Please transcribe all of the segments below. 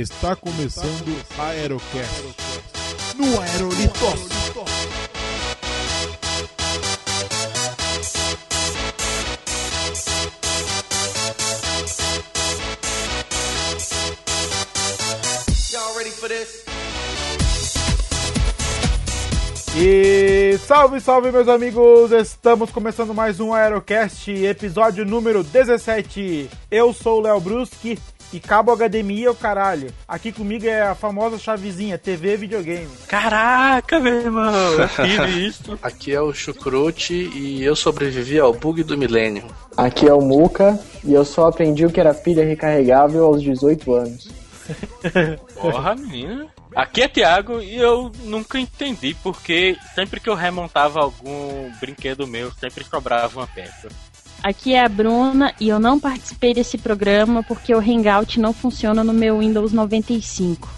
Está começando a Aerocast. No Aerolitos. Y'all ready for this? E salve, salve, meus amigos! Estamos começando mais um Aerocast, episódio número 17. Eu sou o Léo Bruschi e cabo HDMI é o caralho. Aqui comigo é a famosa chavezinha, TV e videogame. Caraca, meu irmão, eu fiz isso. Aqui é o Chucrute e eu sobrevivi ao bug do milênio. Aqui é o Muca e eu só aprendi o que era pilha recarregável aos 18 anos. Porra, menina. Aqui é Thiago e eu nunca entendi porque sempre que eu remontava algum brinquedo meu, sempre sobrava uma peça. Aqui é a Bruna e eu não participei desse programa porque o Hangout não funciona no meu Windows 95.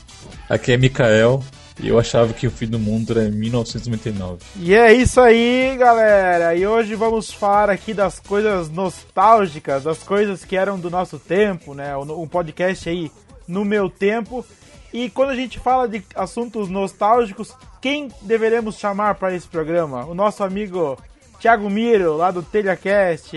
Aqui é Mikael e eu achava que o fim do mundo era em 1999. E é isso aí, galera! E hoje vamos falar aqui das coisas nostálgicas, das coisas que eram do nosso tempo, né? Um podcast aí no meu tempo. E quando a gente fala de assuntos nostálgicos, quem deveremos chamar para esse programa? O nosso amigo Thiago Miro, lá do TelhaCast.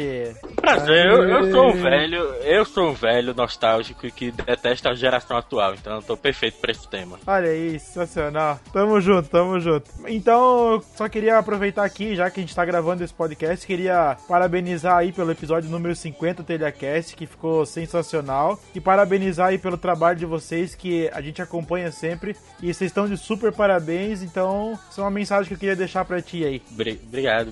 Prazer, eu, eu sou um velho, eu sou um velho nostálgico que detesta a geração atual, então eu tô perfeito pra esse tema. Olha aí, sensacional. Tamo junto, tamo junto. Então, eu só queria aproveitar aqui, já que a gente tá gravando esse podcast, queria parabenizar aí pelo episódio número 50 do TelhaCast, que ficou sensacional. E parabenizar aí pelo trabalho de vocês, que a gente acompanha sempre. E vocês estão de super parabéns, então, isso é uma mensagem que eu queria deixar pra ti aí. Bri- Obrigado,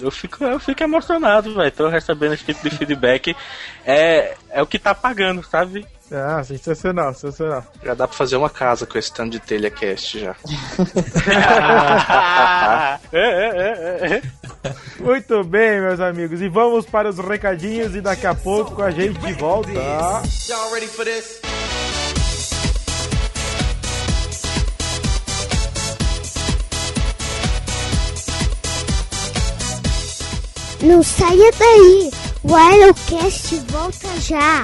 Eu fico, eu fico emocionado, velho. Tô recebendo esse tipo de feedback. É, é o que tá pagando, sabe? Ah, sensacional, sensacional. Já dá pra fazer uma casa com esse tanto de telhacast já. É, é, é, é. Muito bem, meus amigos. E vamos para os recadinhos e daqui a pouco a gente volta. Y'all ready for this? Não saia daí! O Aerocast volta já!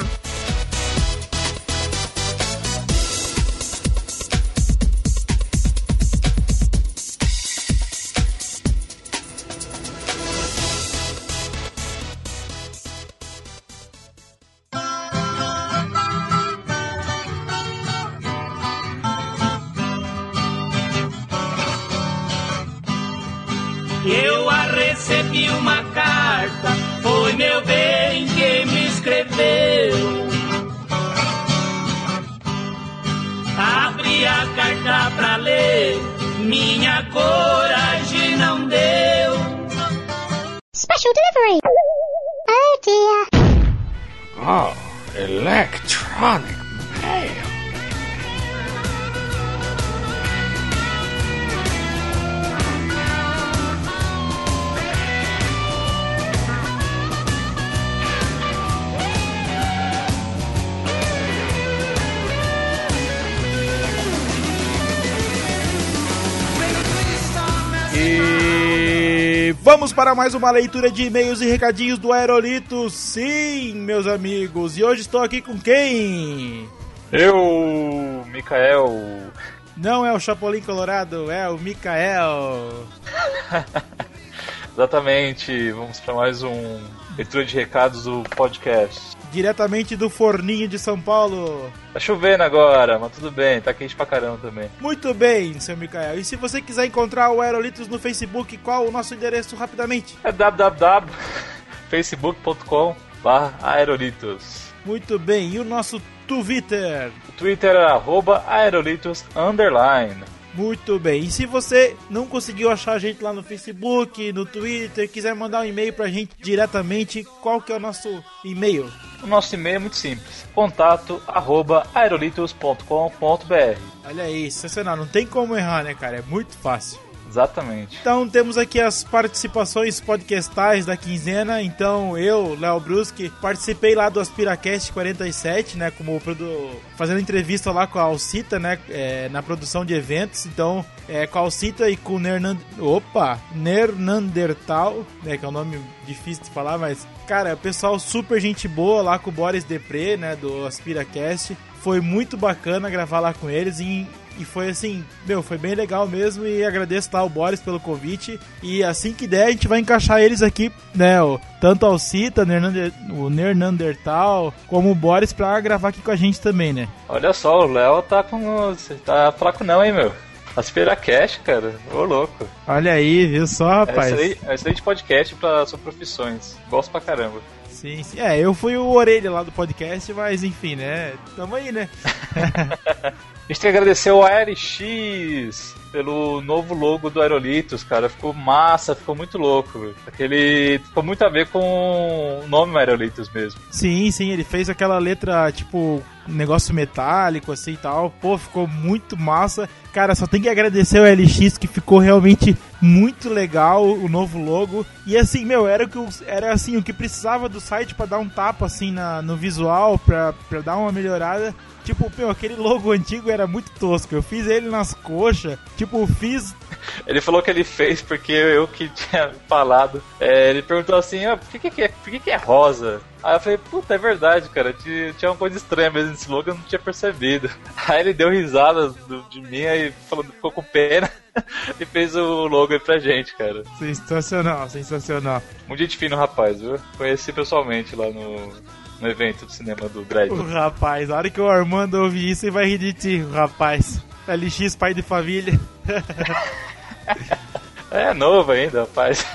Para mais uma leitura de e-mails e recadinhos do Aerolito. Sim, meus amigos. E hoje estou aqui com quem? Eu, Mikael. Não é o Chapolin Colorado, é o Mikael. Exatamente, vamos para mais um leitura de recados do podcast. Diretamente do Forninho de São Paulo. Tá chovendo agora, mas tudo bem, tá quente pra caramba também. Muito bem, seu Mikael. E se você quiser encontrar o Aerolitos no Facebook, qual o nosso endereço rapidamente? É www.facebook.com aerolitos. Muito bem. E o nosso Twitter? O Twitter é arroba aerolitos underline. Muito bem. E se você não conseguiu achar a gente lá no Facebook, no Twitter, quiser mandar um e-mail pra gente diretamente, qual que é o nosso e-mail? O nosso e-mail é muito simples, contato arroba aerolitos.com.br. Olha aí, sensacional. Não tem como errar, né, cara? É muito fácil. Exatamente. Então temos aqui as participações podcastais da quinzena. Então eu, Léo Bruschi, participei lá do Aspiracast 47, né? Como produ... fazendo entrevista lá com a Alcita, né? é, na produção de eventos. Então, é, com a Alcita e com o Nernand... Opa! Nernandertal, né? Que é um nome difícil de falar, mas, cara, pessoal super gente boa lá com o Boris Depre, né? Do Aspiracast. Foi muito bacana gravar lá com eles e, e foi assim, meu, foi bem legal mesmo e agradeço lá o Boris pelo convite e assim que der a gente vai encaixar eles aqui, né, o, tanto o Alcita, Nernander, o Nernandertal, como o Boris pra gravar aqui com a gente também, né. Olha só, o Léo tá com. Tá fraco não, hein, meu? Aspira Cash, cara. Ô, louco. Olha aí, viu só, rapaz. É excelente, é excelente podcast pra suas profissões. Gosto pra caramba. Sim, sim. É, eu fui o orelha lá do podcast, mas enfim, né? Tamo aí, né? A gente tem que agradecer ao ARX pelo novo logo do Aerolitos, cara. Ficou massa, ficou muito louco. Aquele. Ficou muito a ver com o nome Aerolitos mesmo. Sim, sim, ele fez aquela letra, tipo, negócio metálico, assim e tal. Pô, ficou muito massa. Cara, só tem que agradecer ao LX que ficou realmente muito legal o novo logo. E assim, meu, era o que, era, assim, o que precisava do site pra dar um tapa assim na, no visual, pra dar uma melhorada. Tipo, meu, aquele logo antigo era muito tosco. Eu fiz ele nas coxas. Tipo, fiz Ele falou que ele fez porque eu que tinha falado. É, ele perguntou assim: ah, por, que, que, é, por que, que é rosa? Aí eu falei: puta, é verdade, cara. Tinha, uma coisa estranha mesmo nesse logo, eu não tinha percebido. Aí ele deu risada do- de mim e falou, ficou com pena e fez o logo aí pra gente, cara. sensacional, sensacional. Muito gente fino, rapaz, viu? Conheci pessoalmente lá no, no evento do cinema do Dredd. O rapaz, a hora que o Armando ouvir isso, ele vai rir de ti, rapaz. LX, pai de família. É novo ainda, rapaz.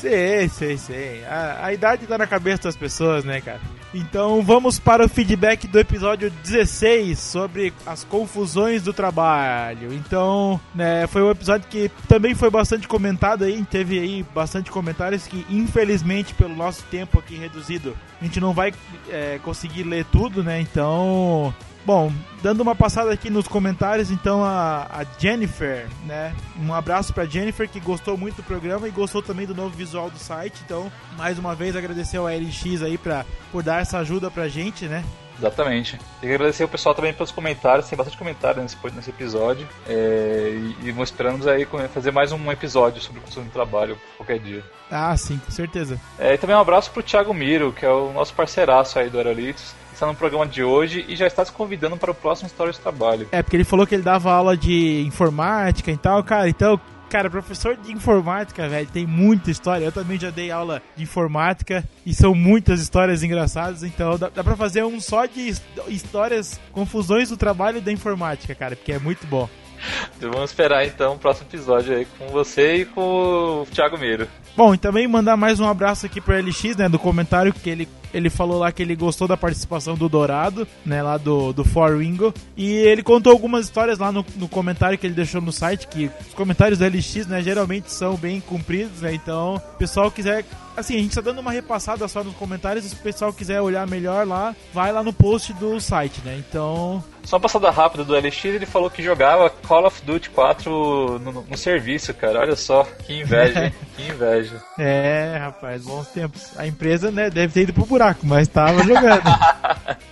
sei, sei, sei. A, a idade tá na cabeça das pessoas, né, cara? Então vamos para o feedback do episódio 16 sobre as confusões do trabalho. Então, né, foi um episódio que também foi bastante comentado aí, teve aí bastante comentários que infelizmente pelo nosso tempo aqui reduzido, a gente não vai é, conseguir ler tudo, né? Então, Bom, dando uma passada aqui nos comentários, então a, a Jennifer, né? Um abraço pra Jennifer que gostou muito do programa e gostou também do novo visual do site. Então, mais uma vez agradecer ao LX aí pra, por dar essa ajuda pra gente, né? Exatamente. Tem que agradecer o pessoal também pelos comentários, tem bastante comentário nesse, nesse episódio. É, e, e esperamos aí fazer mais um episódio sobre construção do trabalho qualquer dia. Ah, sim, com certeza. É, e também um abraço pro Thiago Miro, que é o nosso parceiraço aí do Aerolitos. Está no programa de hoje e já está se convidando para o próximo História de Trabalho. É, porque ele falou que ele dava aula de informática e tal, cara. Então, cara, professor de informática, velho, tem muita história. Eu também já dei aula de informática e são muitas histórias engraçadas. Então, dá, dá pra fazer um só de his- histórias, confusões do trabalho da informática, cara, porque é muito bom. Então vamos esperar então o próximo episódio aí com você e com o Thiago Miro. Bom, e também mandar mais um abraço aqui pro LX, né, do comentário que ele, ele falou lá que ele gostou da participação do Dourado, né, lá do, do For Ringo. E ele contou algumas histórias lá no, no comentário que ele deixou no site, que os comentários do LX, né, geralmente são bem compridos, né, então, o pessoal quiser... Assim, a gente tá dando uma repassada só nos comentários, se o pessoal quiser olhar melhor lá, vai lá no post do site, né, então... Só uma passada rápida do LX, ele falou que jogava Call of Duty 4 no, no serviço, cara. Olha só, que inveja, hein? que inveja. É, rapaz, bons tempos. A empresa, né, deve ter ido pro buraco, mas tava jogando.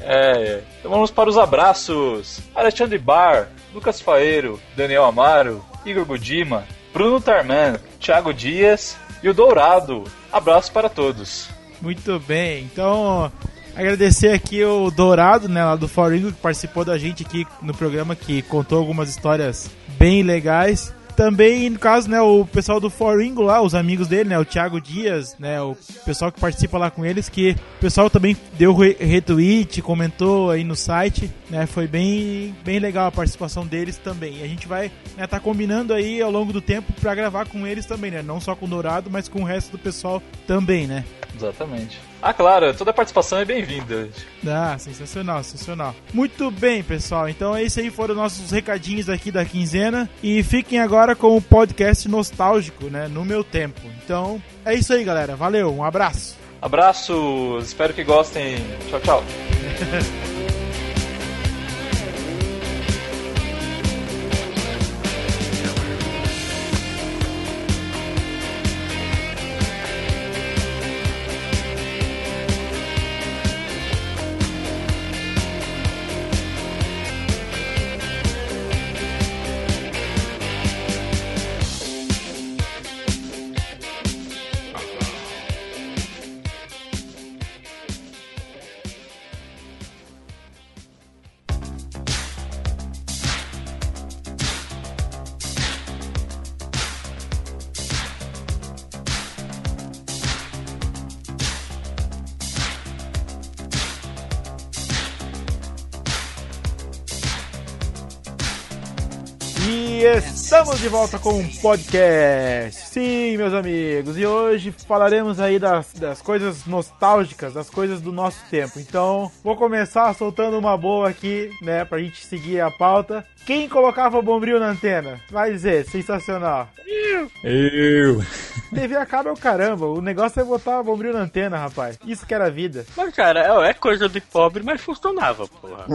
É, é. Então vamos para os abraços. Alexandre Bar, Lucas Faeiro, Daniel Amaro, Igor Gudima, Bruno Tarman, Thiago Dias e o Dourado. Abraço para todos. Muito bem, então agradecer aqui o Dourado, né, lá do Foringo, que participou da gente aqui no programa, que contou algumas histórias bem legais. Também, no caso, né, o pessoal do Foringo lá, os amigos dele, né, o Thiago Dias, né, o pessoal que participa lá com eles, que o pessoal também deu re- retweet, comentou aí no site, né, foi bem, bem legal a participação deles também. E a gente vai, né, tá combinando aí ao longo do tempo pra gravar com eles também, né, não só com o Dourado, mas com o resto do pessoal também, né. Exatamente. Ah, claro, toda participação é bem-vinda. Ah, sensacional, sensacional. Muito bem, pessoal. Então, esses aí foram nossos recadinhos aqui da quinzena. E fiquem agora com o podcast nostálgico, né? No meu tempo. Então, é isso aí, galera. Valeu, um abraço. Abraços, espero que gostem. Tchau, tchau. de volta com um podcast. Sim, meus amigos. E hoje falaremos aí das, das coisas nostálgicas, das coisas do nosso tempo. Então, vou começar soltando uma boa aqui, né, pra gente seguir a pauta. Quem colocava bombril na antena? Vai dizer, sensacional. Eu. TV acaba é o caramba. O negócio é botar bombril na antena, rapaz. Isso que era vida. Mas, cara, é é coisa de pobre, mas funcionava, porra.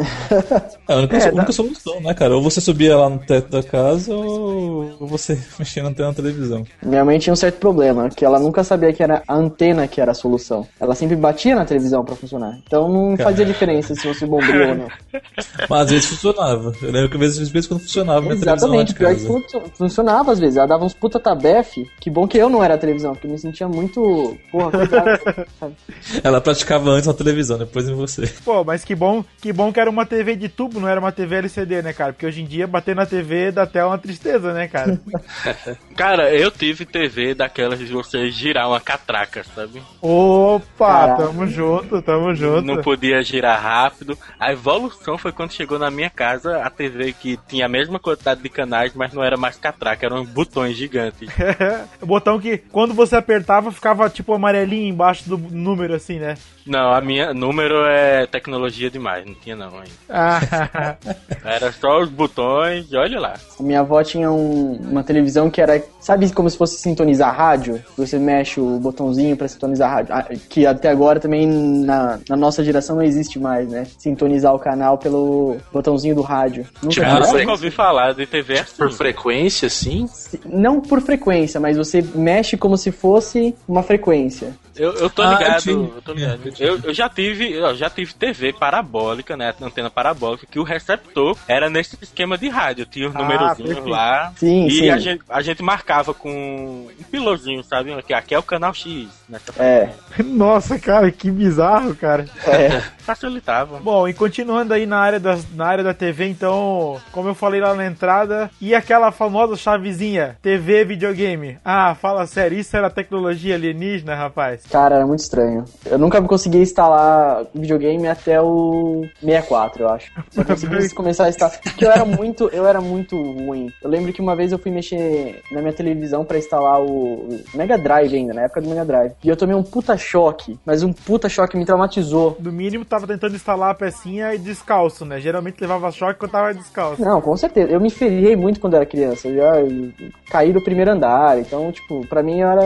É a única, É, a única solução, né, cara? Ou você subia lá no teto da casa ou ou você mexia na antena na televisão. Minha mãe tinha um certo problema, que ela nunca sabia que era a antena que era a solução. Ela sempre batia na televisão pra funcionar. Então não fazia diferença se fosse bombril ou não. Mas às vezes funcionava. Eu lembro que às vezes, às vezes quando funcionava minha Exatamente, pior televisão que lá de casa. funcio- funcionava às vezes. Ela dava uns puta tabefe. Que bom que eu não era a televisão, porque eu me sentia muito. Porra, coitado? Ela praticava antes na televisão, depois em você. Pô, mas que bom, que bom que era uma TV de tubo, não era uma TV LCD, né, cara? Porque hoje em dia bater na TV dá até uma tristeza, né, cara? Cara, eu tive TV daquelas de você girar uma catraca, sabe? Opa, Caraca. tamo junto, tamo junto. Não podia girar rápido. A evolução foi quando chegou na minha casa a TV que tinha a mesma quantidade de canais, mas não era mais catraca, eram botões gigantes. o botão que quando você apertava ficava tipo amarelinho embaixo do número assim, né? Não, a minha número é tecnologia demais, não tinha não ainda. Ah, Era só os botões e olha lá. A minha avó tinha um- uma televisão que era, sabe como se fosse sintonizar rádio? Você mexe o botãozinho pra sintonizar rádio. Ah, Que até agora também na, na nossa geração não existe mais, né? Sintonizar o canal pelo botãozinho do rádio. Nunca Tipo, nunca ouvi falar de TV assim. Por frequência, assim? Não por frequência, mas você mexe como se fosse uma frequência. Eu, eu tô Ah, ligado, eu tive. eu tô ligado. Eu. Eu, eu já tive, eu já tive TV parabólica, né? Antena parabólica, que o receptor era nesse esquema de rádio. Tinha os Ah, numerozinhos perfeito. lá. Sim, e sim. A, gente, a gente marcava com um pilozinho, sabe? Aqui, aqui é o canal X. Nessa É, nossa, cara, que bizarro, cara. é. Facilitava. Bom, e continuando aí na área, das, na área da TV, então, como eu falei lá na entrada, e aquela famosa chavezinha, TV videogame. Ah, fala sério, isso era tecnologia alienígena, rapaz? Cara, era muito estranho. Eu nunca consegui instalar videogame até o 64, eu acho. Só consegui começar a instalar. Porque eu era muito, eu era muito ruim. Eu lembro que uma vez eu fui mexer na minha televisão pra instalar o Mega Drive ainda, na época do Mega Drive. E eu tomei um puta choque, mas um puta choque me traumatizou. No mínimo, tava tentando instalar a pecinha e descalço, né? Geralmente levava choque quando tava descalço. Não, com certeza. Eu me feriei muito quando era criança. Eu já caí do primeiro andar. Então, tipo, pra mim era.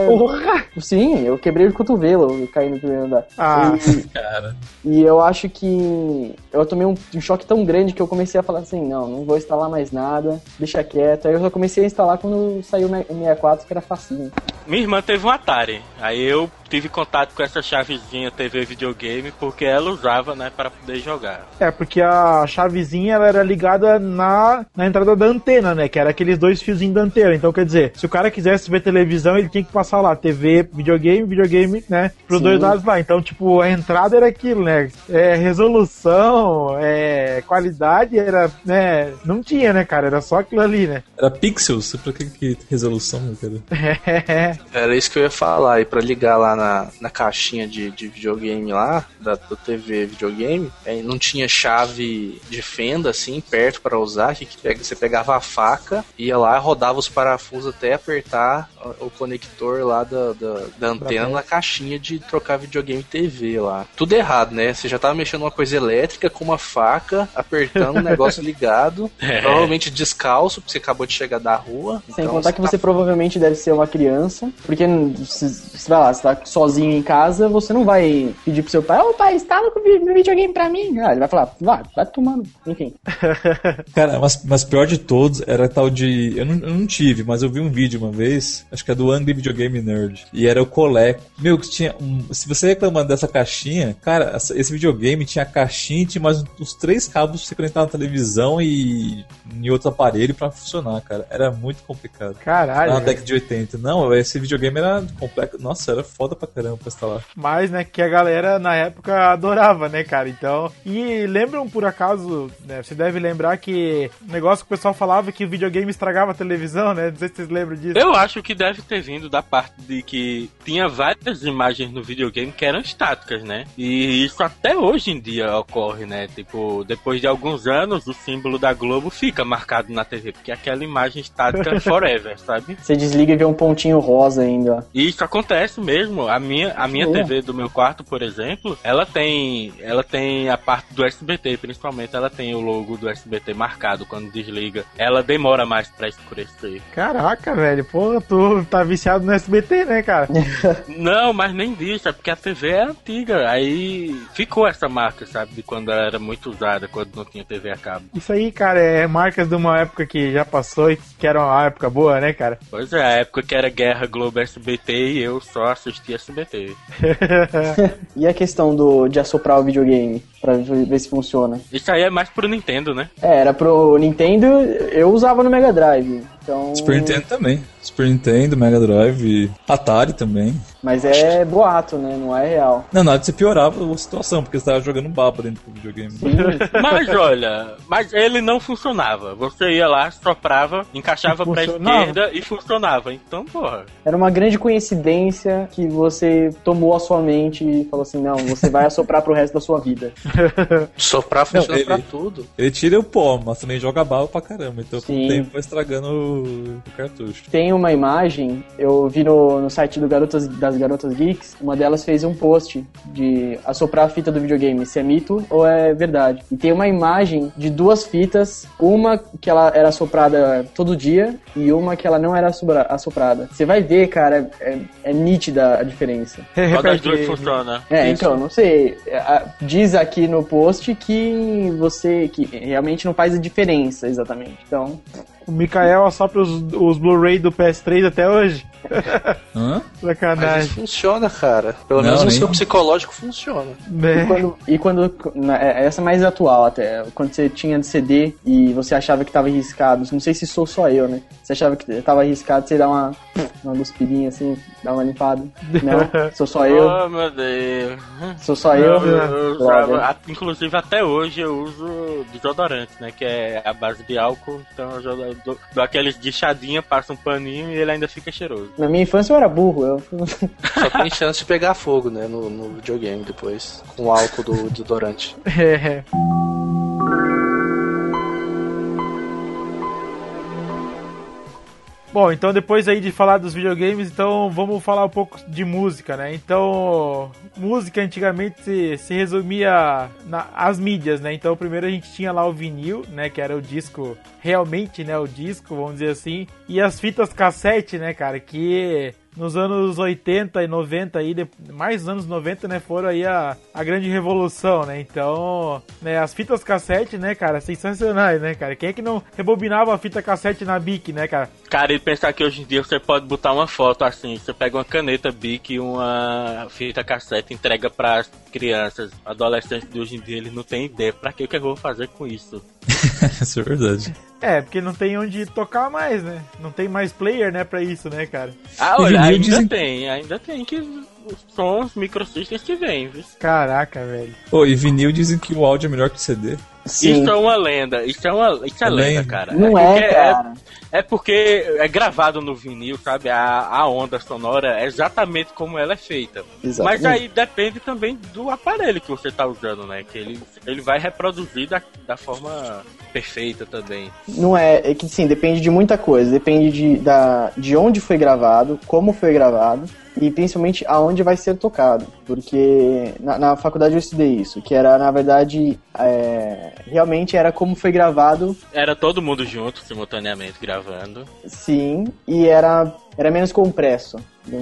Sim, eu quebrei o cotovelo caí no primeiro andar. Ah. E- Cara. E eu acho que eu tomei um, um choque tão grande que eu comecei a falar assim, não, não vou instalar mais nada, deixa quieto. Aí eu só comecei a instalar quando saiu o 64, que era facinho. Minha irmã teve um Atari. Aí eu tive contato com essa chavezinha TV videogame porque ela usava, né, para poder jogar. É, porque a chavezinha ela era ligada na, na entrada da antena, né? Que era aqueles dois fiozinhos da antena. Então, quer dizer, se o cara quisesse ver televisão, ele tinha que passar lá, TV, videogame, videogame, né? Pros Sim. dois lados lá. Então, tipo, a entrada era aquilo, né? É, resolução, é, qualidade era, né? Não tinha, né, cara? Era só aquilo ali, né? Era pixels? Pra que, que resolução, cara? Era isso que eu ia falar. E pra ligar lá na, na caixinha de, de videogame lá, da, do TV videogame, é, não tinha chave de fenda assim, perto pra usar. Que, que pega- você pegava a faca, ia lá, rodava os parafusos até apertar o, o conector lá da, da, da antena na caixinha de trocar videogame TV lá. Tudo errado, né? Você já tava mexendo uma coisa elétrica com uma faca, apertando o negócio ligado, É. provavelmente descalço, porque você acabou de chegar da rua. Sem então contar que tá você provavelmente deve ser uma criança, porque se, se, vai lá, você tá sozinho em casa, você não vai pedir pro seu pai, ô pai, instala o vi- videogame pra mim. Ah, ele vai falar, vai, vai tomando. Enfim. Cara, mas, mas pior de todos era tal de. Eu não, eu não tive, mas eu vi um vídeo uma vez, acho que é do Angry Video Game Nerd. E era o Coleco. Meu, que tinha. Um, se você reclamando dessa caixinha, cara, essa- esse videogame tinha a caixinha e tinha mais uns três cabos pra você conectar na televisão e em outro aparelho pra funcionar, cara. Era muito complicado. Caralho. Na década de 80. Não, esse videogame era complexo. Nossa, era foda foda pra caramba pra instalar. Mas, né, que a galera na época adorava, né, cara? Então. E lembram por acaso, né? Você deve lembrar que o negócio que o pessoal falava que o videogame estragava a televisão, né? Não sei se vocês lembram disso. Eu acho que deve ter vindo da parte de que tinha várias imagens no videogame que eram estáticas, né? E isso até hoje em dia ocorre, né? Tipo, depois de alguns anos, o símbolo da Globo fica marcado na TV, porque aquela imagem estática forever, sabe? Você desliga e vê um pontinho rosa ainda. E isso acontece mesmo. A minha, a minha. TV do meu quarto, por exemplo, ela tem, ela tem a parte do SBT, principalmente, ela tem o logo do SBT marcado quando desliga. Ela demora mais pra escurecer. Caraca, velho. Pô, tu tá viciado no SBT, né, cara? Não, mas nem disso, é porque a TV é antiga. Aí ficou essa marca, sabe? De quando ela era muito usada, quando não tinha TV a cabo. Isso aí, cara, é marcas de uma época que já passou e que era uma época boa, né, cara? Pois é, a época que era Guerra Globo SBT e eu só assistia SBT. E a questão do, de assoprar o videogame pra ver ver se funciona? Isso aí é mais pro Nintendo, né? É, era pro Nintendo, eu usava no Mega Drive. Então, Super Nintendo também. Super Nintendo, Mega Drive, Atari também. mas é boato, né? Não é real. Não, nada, você piorava a situação, porque você tava jogando baba dentro do videogame. Mas olha, mas ele não funcionava. Você ia lá, soprava, encaixava pra esquerda e funcionava. Então, porra. Era uma grande coincidência que você tomou a sua mente e falou assim: não, você vai assoprar pro resto da sua vida. Soprar funciona ele- pra tudo. Ele tira o pó, mas também joga bala pra caramba. Então com Sim. o tempo vai estragando o, o cartucho. Tem uma imagem, eu vi no, no site do Garotas, das Garotas Geeks, uma delas fez um post de assoprar a fita do videogame, se é mito ou é verdade. E tem uma imagem de duas fitas, uma que ela era assoprada todo dia e uma que ela não era assopra- assoprada. Você vai ver, cara, é, é nítida a diferença. Qual das duas funciona? É, Isso. então, não sei. Diz aqui no post que você que realmente não faz a diferença exatamente. Então, O Mikael assopra os, os Blu-ray do PS3 até hoje. Hã? Mas Sacanagem. isso funciona, cara. Pelo Não, menos no nem- seu psicológico funciona. E Né? quando, e quando na- é- essa é mais atual até, quando você tinha de CD e você achava que tava arriscado, não sei se sou só eu, né? Você achava que tava arriscado, você dá uma, uma guspirinha assim, dá uma limpada. Não, sou só eu, Oh, meu Deus. sou só eu. Eu, eu usava, a- inclusive até hoje eu uso desodorante, né? Que é a base de álcool. Então eu já dou, dou aqueles guichadinha, passa um paninho e ele ainda fica cheiroso. Na minha infância eu era burro, eu Só tem chance de pegar fogo, né? No, no videogame depois. Com o álcool do desodorante. É. Bom, então depois aí de falar dos videogames, então vamos falar um pouco de música, né? Então, música antigamente se, resumia às mídias, né? Então, primeiro a gente tinha lá o vinil, né? Que era o disco, realmente, né? O disco, vamos dizer assim. E as fitas cassete, né, cara? Que nos anos 80 e 90 aí, mais nos anos 90, né, foram aí a, a grande revolução, né? Então, né, as fitas cassete, né, cara, sensacionais, né, cara? Quem é que não rebobinava a fita cassete na Bic, né, cara? Cara, e pensar que hoje em dia você pode botar uma foto assim, você pega uma caneta Bic e uma fita cassete entrega para crianças, adolescentes de hoje em dia, eles não têm ideia pra que que eu vou fazer com isso. Isso é verdade. É, porque não tem onde tocar mais, né? Não tem mais player, né, pra isso, né, cara? Ah, olha, vinil ainda dizem- tem, ainda tem que são os microsystems que vêm, viu? Caraca, velho. Pô, e vinil dizem que o áudio é melhor que o CD. Sim. Isso é uma lenda, isso é uma, isso é É lenda, cara. Não porque é, cara. É porque é gravado no vinil, sabe? A, a onda sonora é exatamente como ela é feita. Exatamente. Mas aí depende também do aparelho que você tá usando, né? Que ele, ele vai reproduzir da, da forma perfeita também. Não é, é que sim, depende de muita coisa. Depende de, da, de onde foi gravado, como foi gravado e principalmente aonde vai ser tocado. Porque na, na faculdade eu estudei isso, que era, na verdade, é, realmente era como foi gravado, Era todo mundo junto, simultaneamente, gravando. sim, e era, era menos compresso.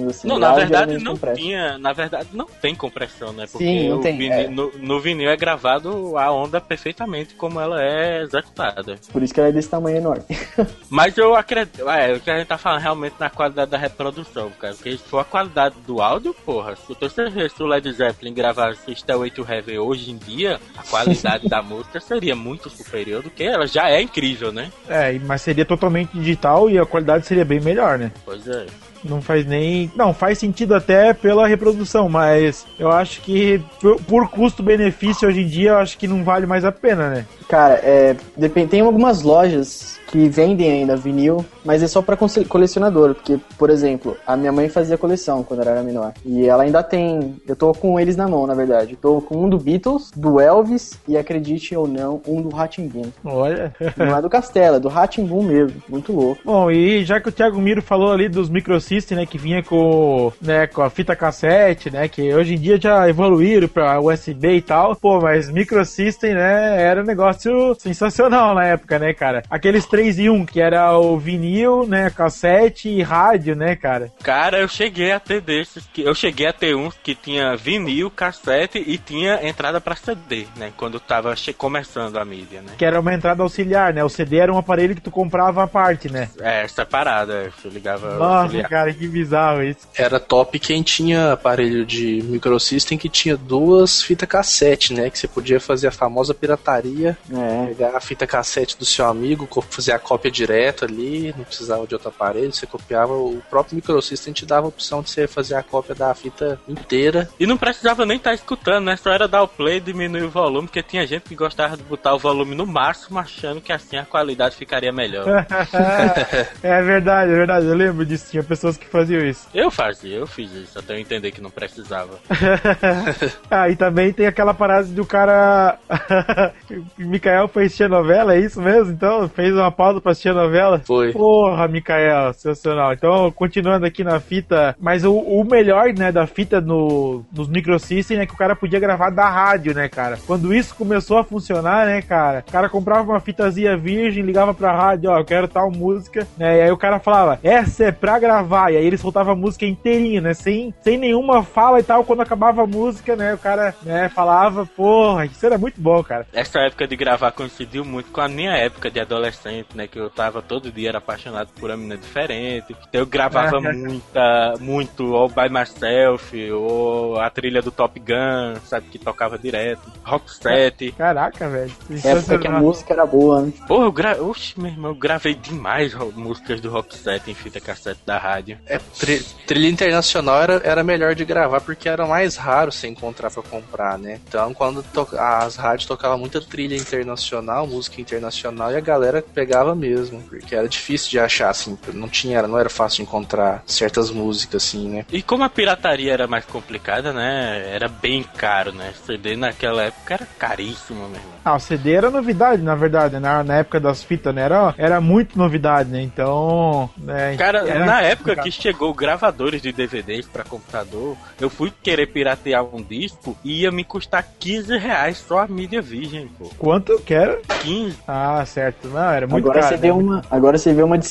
Assim. não, na verdade não compresso. tinha. Na verdade não tem compressão, né? Porque Sim, não o tem, vini- é. no, no vinil é gravado a onda perfeitamente como ela é executada. Por isso que ela é desse tamanho enorme. Mas eu acredito. É, o que a gente tá falando realmente na qualidade da reprodução, cara. Porque se for a qualidade do áudio, porra, se você se o Led Zeppelin gravasse Stairway to Heaven hoje em dia, a qualidade da música seria muito superior do que ela já é incrível, né? É, mas seria totalmente digital e a qualidade seria bem melhor, né? Pois é. Não faz nem. Não, faz sentido até pela reprodução, mas eu acho que por, custo-benefício hoje em dia, eu acho que não vale mais a pena, né? Cara, é, depende, tem algumas lojas que vendem ainda vinil, mas é só pra conse- colecionador, porque, por exemplo, a minha mãe fazia coleção quando ela era menor, e ela ainda tem, eu tô com eles na mão, na verdade. Tô com um do Beatles, do Elvis e, acredite ou não, um do Ratimbun. Olha. Não é do Castelo, é do Ratimbun mesmo, muito louco. Bom, e já que o Thiago Miro falou ali dos microsystem, né, que vinha com, né, com a fita cassete, né, que hoje em dia já evoluíram pra USB e tal, pô, mas microsystem, né, era um negócio sensacional na época, né, cara? Aqueles 3 em 1, que era o vinil, né, cassete e rádio, né, cara? Cara, eu cheguei a ter desses. Que, eu cheguei a ter uns que tinha vinil, cassete e tinha entrada pra CD, né? Quando tava começando a mídia, né? Que era uma entrada auxiliar, né? O CD era um aparelho que tu comprava à parte, né? É, separada. Você ligava. Nossa, auxiliar. cara, que bizarro isso. Era top quem tinha aparelho de microsystem que tinha duas fitas cassete, né? Que você podia fazer a famosa pirataria, É. pegar a fita cassete do seu amigo, fazer a cópia direto ali, não precisava de outro aparelho, você copiava, o próprio microsystem te dava a opção de você fazer a cópia da fita inteira. E não precisava nem estar escutando, né? Só era dar o play e diminuir o volume, porque tinha gente que gostava de botar o volume no máximo, achando que assim a qualidade ficaria melhor. é verdade, é verdade. Eu lembro disso. Tinha pessoas que faziam isso. eu fazia, eu fiz isso, até eu entender que não precisava. ah, e também tem aquela parada do cara. Mikael foi assistir a novela, é isso mesmo? Então, fez uma pausa pra assistir a novela? Foi. Porra, Mikael, sensacional. Então, continuando aqui na fita. Mas o, o melhor, né, da fita no, nos microsystem é que o cara podia gravar da rádio, né, cara? Quando isso começou a funcionar, né, cara? O cara comprava uma fitazinha virgem, ligava pra rádio, ó, eu quero tal música, né? E aí o cara falava, essa é pra gravar. E aí ele soltava a música inteirinha, né? Sem, sem nenhuma fala e tal. Quando acabava a música, né, o cara, né, falava, porra, isso era muito bom, cara. Essa época de gravar coincidiu muito com a minha época de adolescente, né? Que eu tava todo dia era apaixonado por uma menina diferente. Então eu gravava muita, muito All By Myself, ou a trilha do Top Gun, sabe? Que tocava direto. Rock set. Caraca, velho. Época que a música era boa, né? Pô, eu gra... Oxe, meu irmão, eu gravei demais músicas do Rock set em fita cassete da rádio. É, tri- trilha internacional era, era melhor de gravar porque era mais raro você encontrar pra comprar, né? Então, quando to- as rádios tocavam muita trilha internacional, música internacional, e a galera pegava mesmo, porque era difícil de achar, assim, não tinha, não era fácil de encontrar certas músicas, assim, né? E como a pirataria era mais complicada, né? Era bem caro, né? CD naquela época era caríssimo mesmo. Ah, o CD era novidade, na verdade, na, na época das fitas, né? Era, era muito novidade, né? Então. Né, Cara, era na época complicado. que chegou gravadores de DVDs pra computador, eu fui querer piratear um disco e ia me custar 15 reais só a mídia virgem, pô. Quanto eu quero? 15. Ah, certo. Não, era muito agora, caro. você vê né? uma, agora você vê uma de,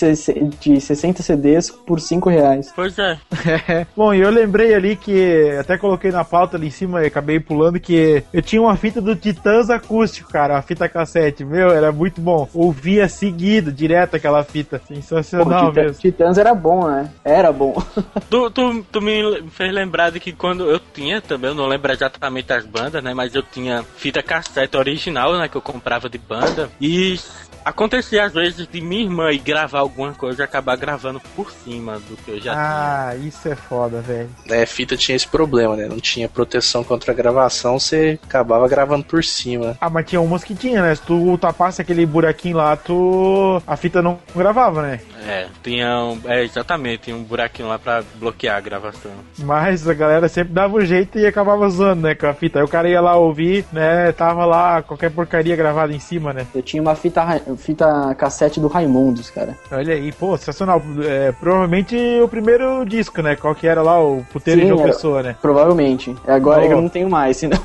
de 60 CDs por 5 reais. Pois é. Bom, e eu lembrei ali que até coloquei na pauta ali em cima e acabei pulando que eu tinha uma fita do Titãs acústico, cara, a fita cassete. Meu, era muito bom. Ouvia seguido, direto aquela fita. Pô, Sensacional Titã- mesmo. Titãs era bom, né? Era bom. Tu, tu, tu me fez lembrar de que quando eu tinha também, eu não lembro exatamente as bandas, né? Mas eu tinha fita cassete original, né? Que eu comprava de banda. E acontecia às vezes de minha irmã ir gravar alguma coisa e acabar gravando por cima do que eu já Ah, isso é foda, velho. É, fita tinha esse problema, né? Não tinha proteção contra a gravação, você acabava gravando por cima. Ah, mas tinha umas que tinha, né? Se tu tapasse aquele buraquinho lá, tu. A fita não gravava, né? tinha. É, tinha um, é, exatamente, tinha um buraquinho lá pra bloquear a gravação. Mas a galera sempre dava um jeito e acabava zoando, né? Com a fita. Aí o cara ia lá ouvir, né? Tava lá qualquer porcaria gravada em cima, né? Eu tinha uma fita, fita cassete do Raimundos, cara. Olha aí, pô, sensacional. É, provavelmente o primeiro disco, né? Qual que era lá, o puteiro Sim, de João Pessoa, né? Provavelmente. Agora Oh. eu não tenho mais, senão.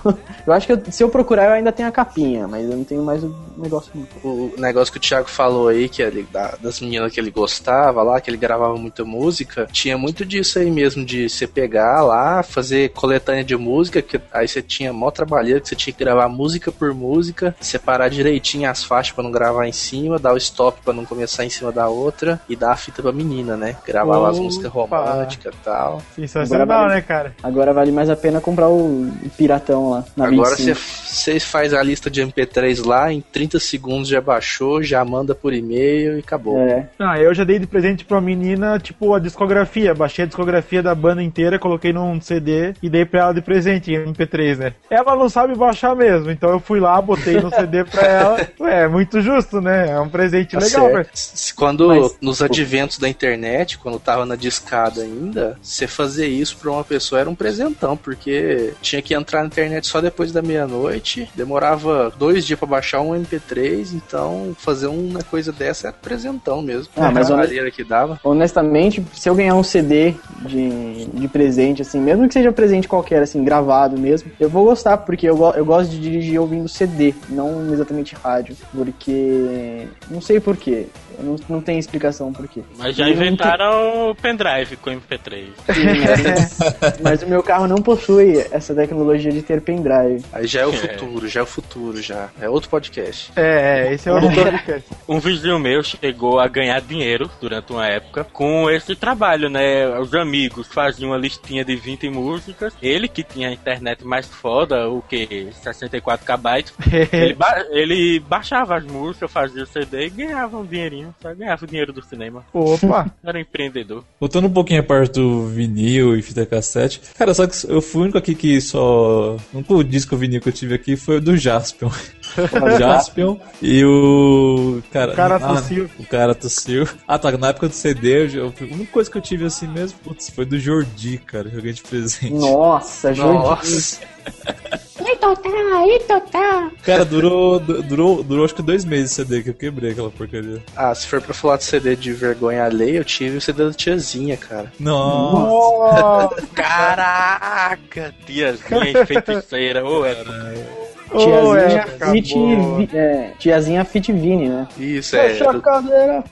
Eu acho que eu- se eu procurar eu ainda tenho a capinha, mas eu não tenho mais o negócio. O negócio que o Thiago falou aí, que ele, da- das meninas que ele gostava lá, que ele gravava muita música, tinha muito disso aí mesmo, de você pegar lá, fazer coletânea de música, que aí você tinha mó trabalheiro, que você tinha que gravar música por música, separar direitinho as faixas pra não gravar em cima, dar o stop pra não começar em cima da outra e dar a fita pra menina, né? Gravava as Opa. músicas românticas e tal. Sensacional, Agora vai- né, cara? Agora vale mais a pena comprar o piratão lá, na Agora 25. você faz a lista de MP3 lá, em 30 segundos já baixou, já manda por e-mail e acabou. É. Ah, eu já dei de presente pra menina, tipo, a discografia. Baixei a discografia da banda inteira, coloquei num CD e dei pra ela de presente em MP3, né? Ela não sabe baixar mesmo, então eu fui lá, botei no CD pra ela. Ué, é muito justo, né? É um presente Tá legal. Se- Quando, Mas, nos adventos da internet, quando tava na discada ainda, você fazer isso pra uma pessoa era um presentão, porque tinha que entrar na internet só depois da meia-noite, demorava dois dias pra baixar um MP3, então fazer uma coisa dessa era presentão mesmo. Ah, mas maneira que dava. Honestamente, se eu ganhar um CD de, de presente, assim, mesmo que seja presente qualquer, assim, gravado mesmo, eu vou gostar, porque eu, eu gosto de dirigir ouvindo CD, não exatamente rádio. Porque. Não sei porquê. Não, não tem explicação porquê. Mas já inventaram o pendrive com MP3. Sim, mas, mas o meu carro não possui essa tecnologia de ter pendrive. Aí já é o futuro, já é o futuro, já. É outro podcast. É, é, esse é o podcast. Um vizinho meu chegou a ganhar dinheiro durante uma época com esse trabalho, né? Os amigos faziam uma listinha de 20 músicas. Ele, que tinha a internet mais foda, o que? 64 KB. ele, ba- ele baixava as músicas, fazia o CD e ganhava um dinheirinho. Só ganhava o dinheiro do cinema. Opa! Era um empreendedor. Voltando um pouquinho a parte do vinil e fita cassete. Cara, só que eu fui o único aqui que só. O único disco vinil que eu tive aqui foi o do Jaspion. o Jaspion e o. Cara, O cara ah, tossiu. O cara tossiu. Ah, tá. Na época do CD, eu, eu- a única coisa que eu tive assim mesmo, putz, foi do Jordi, cara. que Eu ganhei de presente. Nossa, Jordi. Nossa. Itotá, Itotá. Cara, durou, du- durou, durou acho que dois meses o CD que eu quebrei aquela porcaria. Ah, se for pra falar de CD de vergonha alheia, eu tive o CD da tiazinha, cara. Nossa. Caraca! Tiazinha feiticeira. Ô, é Ô, é, Tiazinha, acabou. Fit, é, tiazinha Fit Vini, né? Isso, é. Fecha a do- cadeira.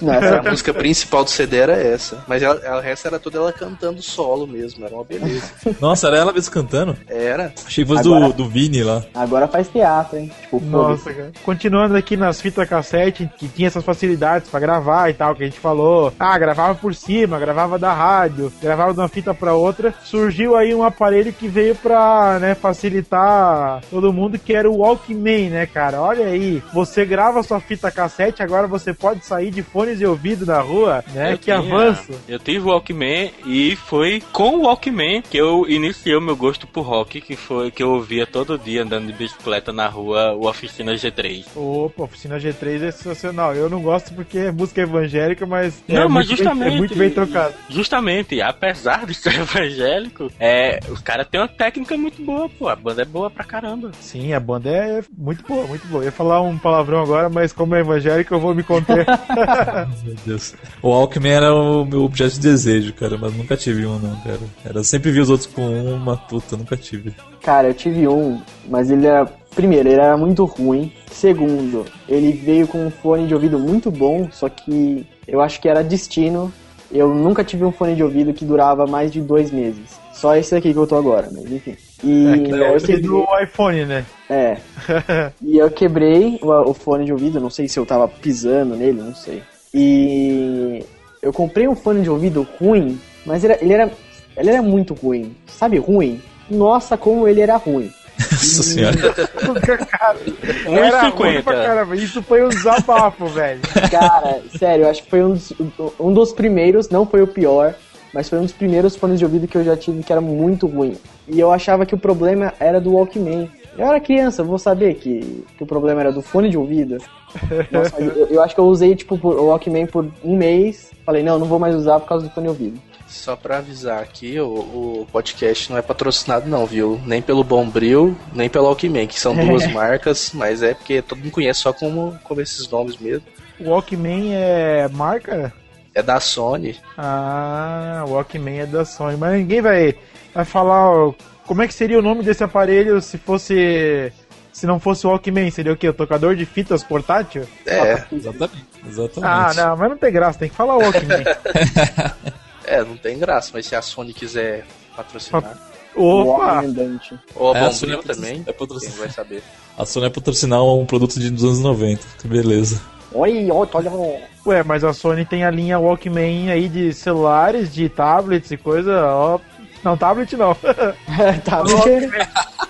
Não, essa A música principal do CD era essa. Mas ela, ela- o resto era toda ela cantando solo mesmo, era uma beleza. Nossa, era ela mesmo cantando? Era. Achei que fosse do, Agora- do Vini lá. agora faz teatro, hein? Tipo, Nossa, cara. Continuando aqui nas fitas cassete, que tinha essas facilidades pra gravar e tal, que a gente falou. Ah, gravava por cima, gravava da rádio, gravava de uma fita pra outra. Surgiu aí um aparelho que veio pra, né, facilitar todo mundo, que era o Walkman, né, cara? Olha aí, você grava sua fita cassete, agora você pode sair de fones de ouvido na rua, né? Eu que tinha- avanço. Eu tive o Walkman e foi com o Walkman que eu iniciei o meu gosto por rock, que foi que eu ouvia todo dia andando de bicicleta na rua, o Oficina G3. Opa, Oficina G3 é sensacional. Eu não gosto porque é música evangélica, mas, Não, é, mas muito bem, justamente- é muito bem trocado. Justamente, apesar de ser evangélico, é, os caras têm uma técnica muito boa, pô. A banda é boa pra caramba. Sim, a banda é muito boa, muito boa. Eu ia falar um palavrão agora, mas como é evangélico, eu vou me conter. Meu Deus. O Walkman era o meu objeto de desejo, cara, mas nunca tive um, não, cara. Era eu sempre vi os outros com uma puta, nunca tive. Cara, eu tive um, mas ele era. Primeiro, ele era muito ruim. Segundo, ele veio com um fone de ouvido muito bom, só que eu acho que era destino. Eu nunca tive um fone de ouvido que durava mais de dois meses. Só esse aqui que eu tô agora, mas enfim. E É, que eu ser quebrei- do iPhone, né? É. E eu quebrei o, o fone de ouvido, não sei se eu tava pisando nele, não sei. E eu comprei um fone de ouvido ruim, mas ele, ele era ele era muito ruim. Sabe ruim? Nossa, como ele era ruim. Nossa senhora. cara, era ruim 1,50. pra caramba. Isso foi um desabafo, velho. Cara, sério, eu acho que foi um dos, um dos primeiros, não foi o pior, mas foi um dos primeiros fones de ouvido que eu já tive que era muito ruim. E eu achava que o problema era do Walkman. Eu era criança, eu vou saber que, que o problema era do fone de ouvido. Nossa, eu, eu acho que eu usei tipo o Walkman por um mês. Falei, não, não vou mais usar por causa do fone de ouvido. Só pra avisar aqui, o, o podcast não é patrocinado não, viu? Nem pelo Bombril, nem pelo Alckmin, que são duas marcas, mas é porque todo mundo conhece só como, como esses nomes mesmo. O Walkman é marca? É da Sony. Ah, o Walkman é da Sony. Mas ninguém vai, vai falar ó, como é que seria o nome desse aparelho se fosse. Se não fosse o Walkman, seria o quê? O tocador de fitas portátil? É, Exatamente. Exatamente. Ah, não, mas não tem graça, tem que falar Walkman. é, não tem graça, mas se a Sony quiser patrocinar. Opa! Ou a É, a é também. é Quem vai saber. A Sony é patrocinar um produto de, dos anos 90. Que beleza. Oi, ó, olha. ó. Ué, mas a Sony tem a linha Walkman aí de celulares, de tablets e coisa, ó. Não, tablet não. tá, porque...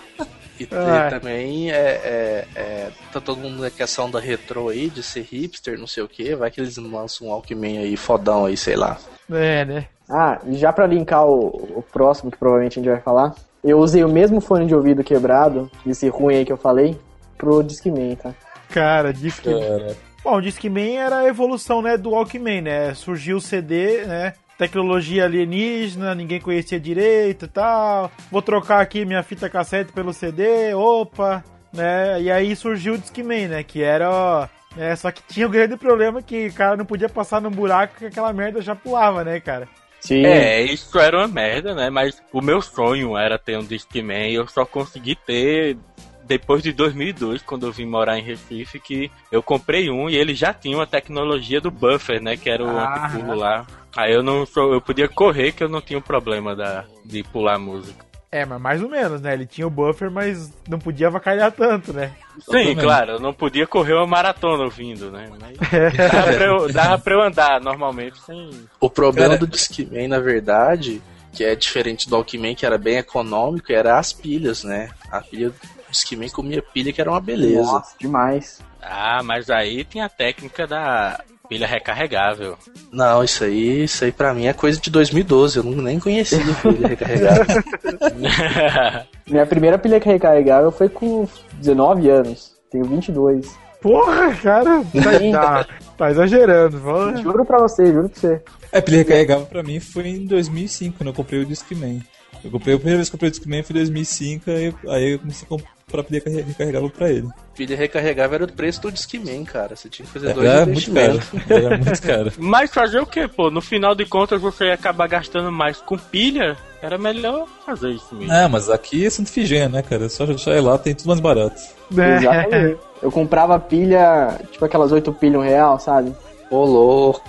E, e Ah. também é, é, é, tá todo mundo na questão da retrô aí, de ser hipster, não sei o que. Vai que eles lançam um Walkman aí fodão aí, sei lá. é, né? Ah, e já pra linkar o, o próximo, que provavelmente a gente vai falar, eu usei o mesmo fone de ouvido quebrado, esse ruim aí que eu falei, pro Discman, tá? Cara, Discman. Cara, Bom, o Discman era a evolução, né, do Walkman, né? Surgiu o CD, né? Tecnologia alienígena, ninguém conhecia direito e tal. Vou trocar aqui minha fita cassete pelo CD, opa, né? E aí surgiu o Discman, né? Que era. É, só que tinha o grande problema que o cara não podia passar num buraco que aquela merda já pulava, né, cara? Sim. É, isso era uma merda, né? Mas o meu sonho era ter um Discman e eu só consegui ter depois de 2002, quando eu vim morar em Recife, que eu comprei um e ele já tinha uma tecnologia do buffer, né? Que era o Ah. antipulo lá. Aí eu não eu podia correr que eu não tinha o problema da, de pular música. É, mas mais ou menos, né? Ele tinha o buffer, mas não podia avacalhar tanto, né? Sim, claro, eu não podia correr uma maratona ouvindo, né? Mas dava pra eu, dava pra eu andar normalmente sem. O problema Cara- do Discman, na verdade, que é diferente do Walkman, que era bem econômico, era as pilhas, né? A pilha do Discman comia pilha, que era uma beleza. Nossa, demais. Ah, mas aí tinha a técnica da pilha recarregável. Não, isso aí, isso aí pra mim é coisa de 2012, eu não, nem conhecia pilha recarregável. Minha primeira pilha recarregável foi com 19 anos. Tenho 22. Porra, cara, tá, tá, tá exagerando. Vamos... Juro pra você, juro pra você. É, pilha recarregável pra mim foi em 2005, quando eu comprei o Discman. Eu comprei, a primeira vez que eu comprei o Discman foi em 2005, aí, eu- aí eu comecei a comprar pilha recarre- recarregável pra ele. pilha recarregável era o preço do Discman, cara. Você tinha que fazer É, dois era muito caro. investimentos. Era muito caro. Mas fazer o que, pô? No final de contas você ia acabar gastando mais com pilha. Era melhor fazer isso mesmo. É, mas aqui é Santa Figênia, né, cara? Só, ir lá, tem tudo mais barato. É. Exatamente. Eu comprava pilha, tipo aquelas 8 pilhas um real, sabe? Ô, louco.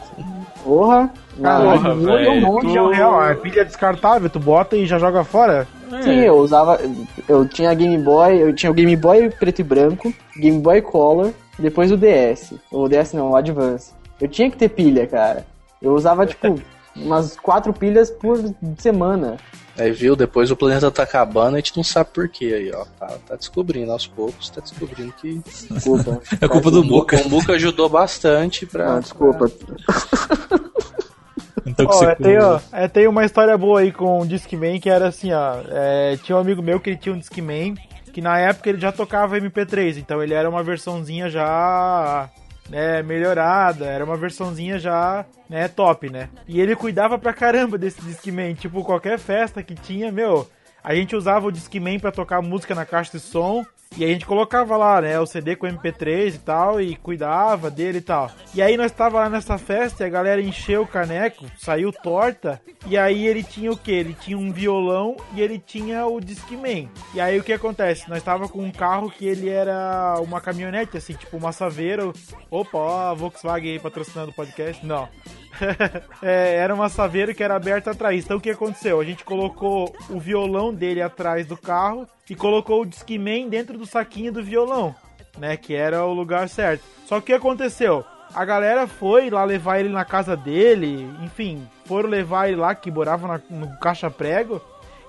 Porra. Caralho, Porra, um monte tu- um real. É pilha descartável, tu bota e já joga fora? Sim, eu usava. Eu tinha Game Boy, eu tinha o Game Boy preto e branco, Game Boy Color, depois o DS. O DS não, o Advance. Eu tinha que ter pilha, cara. Eu usava, tipo, umas quatro pilhas por semana. Aí viu, depois o planeta tá acabando, a gente não sabe por quê aí, ó. Tá, tá descobrindo aos poucos, tá descobrindo que. Desculpa. É culpa do Muca. O Muca ajudou bastante pra. Não, desculpa. Então que Ó, você é, tem, ó, é, tem uma história boa aí com o Discman que era assim, ó. é, tinha um amigo meu que ele tinha um Discman que na época ele já tocava MP3, então ele era uma versãozinha já né, melhorada, era uma versãozinha já né, top, né? E ele cuidava pra caramba desse Discman, tipo, qualquer festa que tinha, meu, a gente usava o Discman pra tocar música na caixa de som. E a gente colocava lá, né, o CD com MP3 e tal, e cuidava dele e tal. E aí nós tava lá nessa festa e a galera encheu o caneco, saiu torta, e aí ele tinha o que? Ele tinha um violão e ele tinha o Discman. E aí o que acontece? Nós tava com um carro que ele era uma caminhonete, assim, tipo uma Saveiro. Opa, ó, Volkswagen aí patrocinando o podcast. Não. É, era uma Saveiro que era aberta atrás. Então o que aconteceu? A gente colocou o violão dele atrás do carro e colocou o Discman dentro do saquinho do violão, né? Que era o lugar certo. Só que o que aconteceu? A galera foi lá levar ele na casa dele, enfim, foram levar ele lá que morava na- no caixa prego.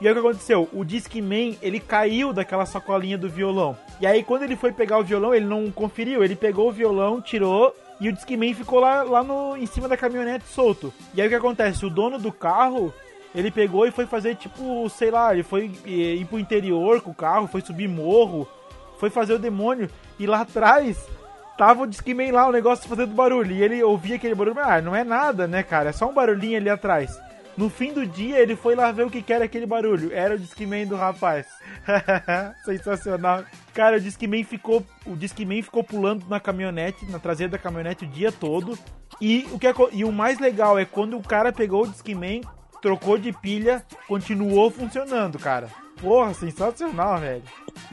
E aí o que aconteceu? O Discman, ele caiu daquela sacolinha do violão. E aí quando ele foi pegar o violão, ele não conferiu, ele pegou o violão, tirou e o Discman ficou lá, lá no, em cima da caminhonete solto. E aí o que acontece? O dono do carro, ele pegou e foi fazer tipo, sei lá, ele foi eh, ir pro interior com o carro, foi subir morro, foi fazer o demônio. E lá atrás tava o Discman lá, o negócio fazendo barulho. E ele ouvia aquele barulho, ah, não é nada, né, cara? É só um barulhinho ali atrás. No fim do dia, ele foi lá ver o que, era aquele barulho. Era o Discman do rapaz. Sensacional. Cara, o Discman ficou. O Discman ficou pulando na caminhonete, na traseira da caminhonete o dia todo. E o, que aco- e o mais legal é quando o cara pegou o Discman, trocou de pilha, continuou funcionando, cara. Porra, sensacional, velho.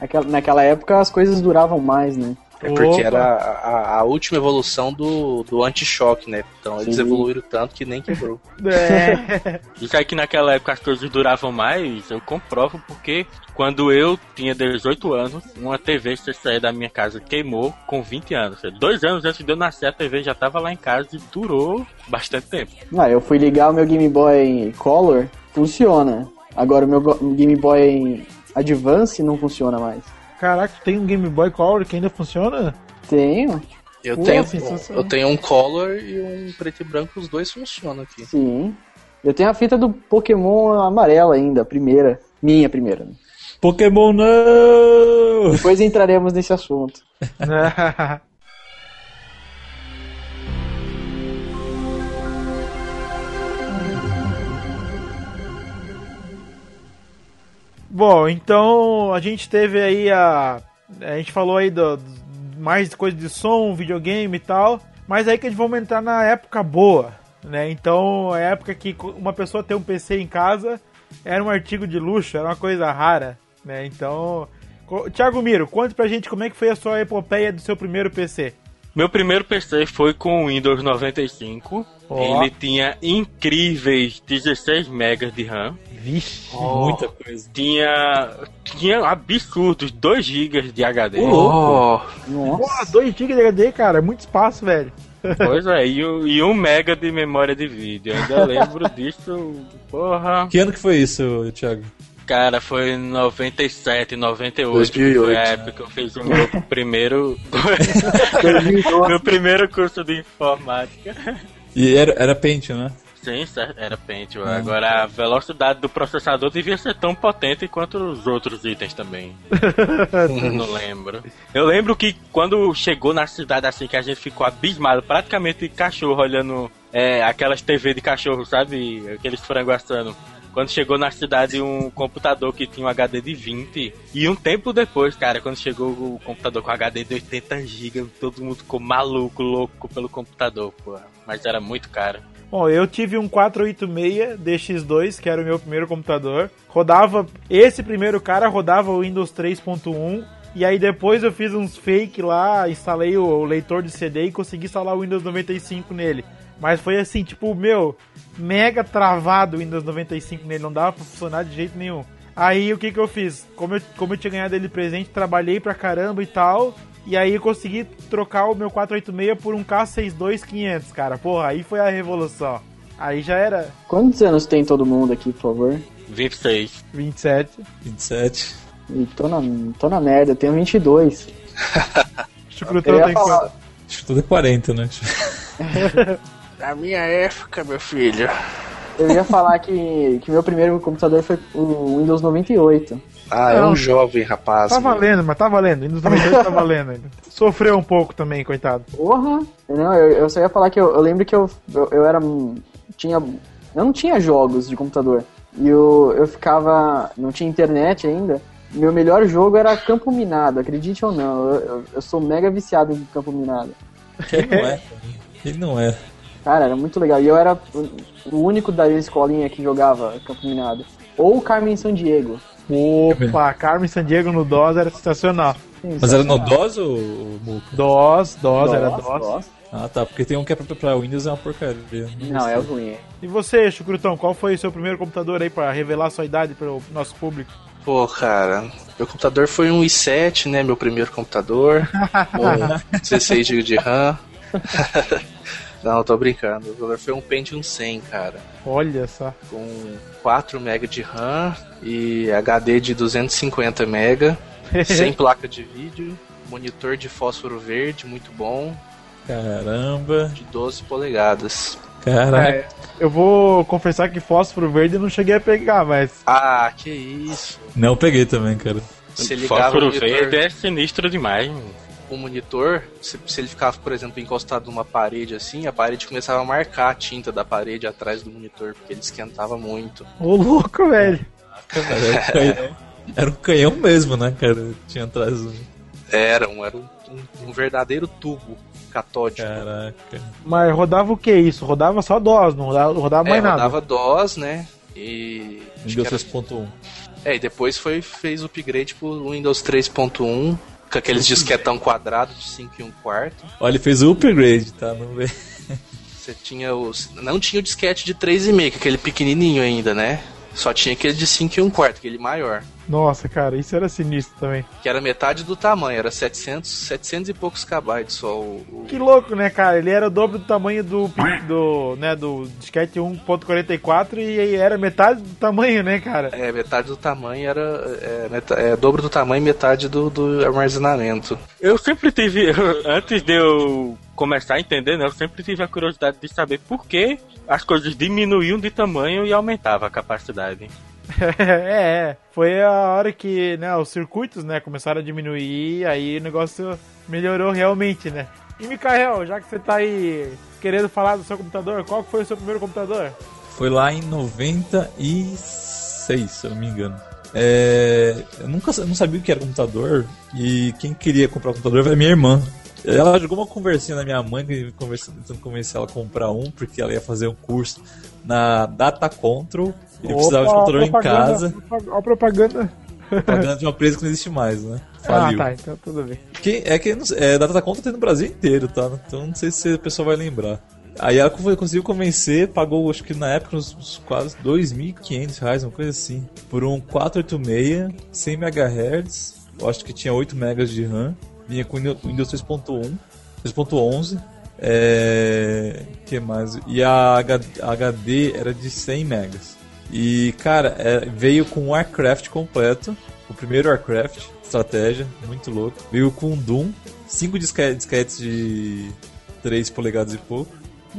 Naquela, naquela época as coisas duravam mais, né? É porque Opa. era a, a- última evolução do, do anti-choque, né? Então eles Sim. evoluíram tanto que nem quebrou. É. Isso aí que naquela época as coisas duravam mais, eu comprovo porque quando eu tinha 18 anos, uma TV CCE da minha casa queimou com 20 anos. Dois anos antes de eu nascer, a TV já tava lá em casa e durou bastante tempo. Não, eu fui ligar o meu Game Boy Color, funciona. Agora o meu Game Boy Advance não funciona mais. Caraca, tem um Game Boy Color que ainda funciona? Tenho, Eu Pô, tenho, eu tenho um color e um preto e branco, os dois funcionam aqui. sim. Eu tenho a fita do Pokémon amarela ainda, a primeira. Minha primeira. né? Pokémon não! Depois entraremos nesse assunto. Bom, então a gente teve aí a. A gente falou aí do, do- mais coisa de som, videogame e tal. Mas aí que a gente vamos entrar na época boa, né? Então, a época que uma pessoa ter um PC em casa era um artigo de luxo, era uma coisa rara, né? Então. Thiago Miro, conte pra gente como é que foi a sua epopeia do seu primeiro PC. Meu primeiro PC foi com o Windows 95. Ó. Ele tinha incríveis 16 MB de RAM. Vixe. Muita coisa. Tinha, tinha absurdos 2 GB de HD. Oh, Nossa. Porra, 2 GB de HD, cara, é muito espaço, velho. Pois é, e, e 1 mega de memória de vídeo. Ainda lembro disso, porra. Que ano que foi isso, Thiago? Cara, foi em 97, 98. 2008. Foi a época que eu fiz o meu primeiro. meu primeiro curso de informática. E era, era Pentium, né? Sim, certo, era Pentium. Agora a velocidade do processador devia ser tão potente quanto os outros itens também. Não lembro. Eu lembro que quando chegou na cidade assim que a gente ficou abismado, praticamente cachorro olhando é, aquelas TV de cachorro, sabe? Aqueles frango assando. Quando chegou na cidade um computador que tinha um HD de 20 e um tempo depois, cara, quando chegou o computador com HD de 80 GB, todo mundo ficou maluco, louco pelo computador, pô. Mas era muito caro. Bom, eu tive um 486 DX2, que era o meu primeiro computador. Rodava, esse primeiro cara rodava o Windows 3.1. E aí depois eu fiz uns fake lá, instalei o, leitor de CD e consegui instalar o Windows 95 nele. Mas foi assim, tipo, meu, mega travado o Windows 95 nele, não dava pra funcionar de jeito nenhum. Aí o que que eu fiz? Como eu, como eu tinha ganhado ele presente, trabalhei pra caramba e tal. E aí eu consegui trocar o meu 486 por um K62500, cara. Porra, aí foi a revolução. Aí já era Quantos anos tem todo mundo aqui, por favor? 26. 27. 27. Ih, tô na, tô na merda, tenho 22. Chucrutão tem falar- quanto? Acho que tudo é 40, né? na minha época, meu filho. Eu ia falar que, que meu primeiro computador foi o Windows 98. Ah, é um jovem rapaz. Tá meu. valendo, mas tá valendo. Windows 98 tá valendo ainda. Sofreu um pouco também, coitado. Porra! Não, eu, eu só ia falar que eu, eu lembro que eu, eu, eu era. Tinha. Eu não tinha jogos de computador. E eu, eu ficava. Não tinha internet ainda. Meu melhor jogo era Campo Minado, acredite ou não. Eu, eu, eu sou mega viciado em Campo Minado. Quem não é? Quem não é? Cara, era muito legal. E eu era o- o único da escolinha que jogava Campo Minado. Ou Carmen San Diego. Opa, Carmen Sandiego no DOS era sensacional. Mas era no DOS ou ou Muco? DOS, DOS, era DOS. Ah, tá. Porque tem um que é pra, pra Windows é uma porcaria. Não, é ruim. E você, Chucrutão, qual foi o seu primeiro computador aí pra revelar sua idade pro nosso público? Pô, cara, meu computador foi um i7, né? Meu primeiro computador. com 16 GB de RAM. Não, eu tô brincando. Meu computador foi um Pentium 100, cara. Olha só. Com 4 MB de RAM e HD de 250 MB. sem placa de vídeo. Monitor de fósforo verde, muito bom. Caramba. De 12 polegadas. Caraca. É, eu vou confessar que fósforo verde eu não cheguei a pegar, mas. Ah, que isso. Não, eu peguei também, cara. Ligava o Fósforo monitor, verde é sinistro demais. O monitor, se, se ele ficava, por exemplo, encostado numa parede assim, a parede começava a marcar a tinta da parede atrás do monitor, porque ele esquentava muito. Ô louco, velho. Era, um canhão, era um canhão mesmo, né, cara? Tinha atrás um. Era um, era um, um- um verdadeiro tubo catódico. Caraca. Mas rodava o que isso? Rodava só DOS, não rodava, rodava É, mais nada. rodava DOS, né? E. Windows era- 6.1. É, e depois foi, fez o upgrade pro Windows 3.1. Com aqueles disquetão quadrado de 5 e 1 quarto. Olha, ele fez o upgrade, tá? Não vê. Você tinha os. Não tinha o disquete de 3,5, que é aquele pequenininho ainda, né? Só tinha aquele de 5 e 1 quarto, aquele maior. Nossa, cara, isso era sinistro também. Que era metade do tamanho, era 700, 700 e poucos kbytes só o, o- Que louco, né, cara? Ele era o dobro do tamanho do, do, né, do disquete 1.44 e aí era metade do tamanho, né, cara? É, metade do tamanho era. É, meta- é, dobro do tamanho e metade do, do armazenamento. Eu sempre tive, antes de eu começar a entender, né, eu sempre tive a curiosidade de saber por que as coisas diminuíam de tamanho e aumentavam a capacidade. é. Foi a hora que, né, os circuitos, né, começaram a diminuir, aí o negócio melhorou realmente, né? E Mikael, já que você tá aí querendo falar do seu computador, qual foi o seu primeiro computador? Foi lá em 96, se eu não me engano. É, eu nunca eu não sabia o que era computador e quem queria comprar computador era minha irmã. Ela jogou uma conversinha na minha mãe, que tentando convencer ela a comprar um, porque ela ia fazer um curso na Data Control. Ele precisava de computador em propaganda, casa, Ó a propaganda. pagando de uma empresa que não existe mais, né? Ah, Faliu. tá, então tudo bem. Quem, é que é, Data Conta tem no Brasil inteiro, tá? Então não sei se a pessoa vai lembrar. Aí ela con- conseguiu convencer, pagou acho que na época uns, uns quase 2.500 reais, uma coisa assim, por um 486, 100 MHz, acho que tinha 8 MB de RAM, vinha com Windows Windows 3.1, 3.11, é, que mais? E a HD era de 100 megas. E cara, é, veio com o Warcraft completo, o primeiro Warcraft, estratégia, muito louco. Veio com Doom, 5 disquetes de 3 polegadas e pouco.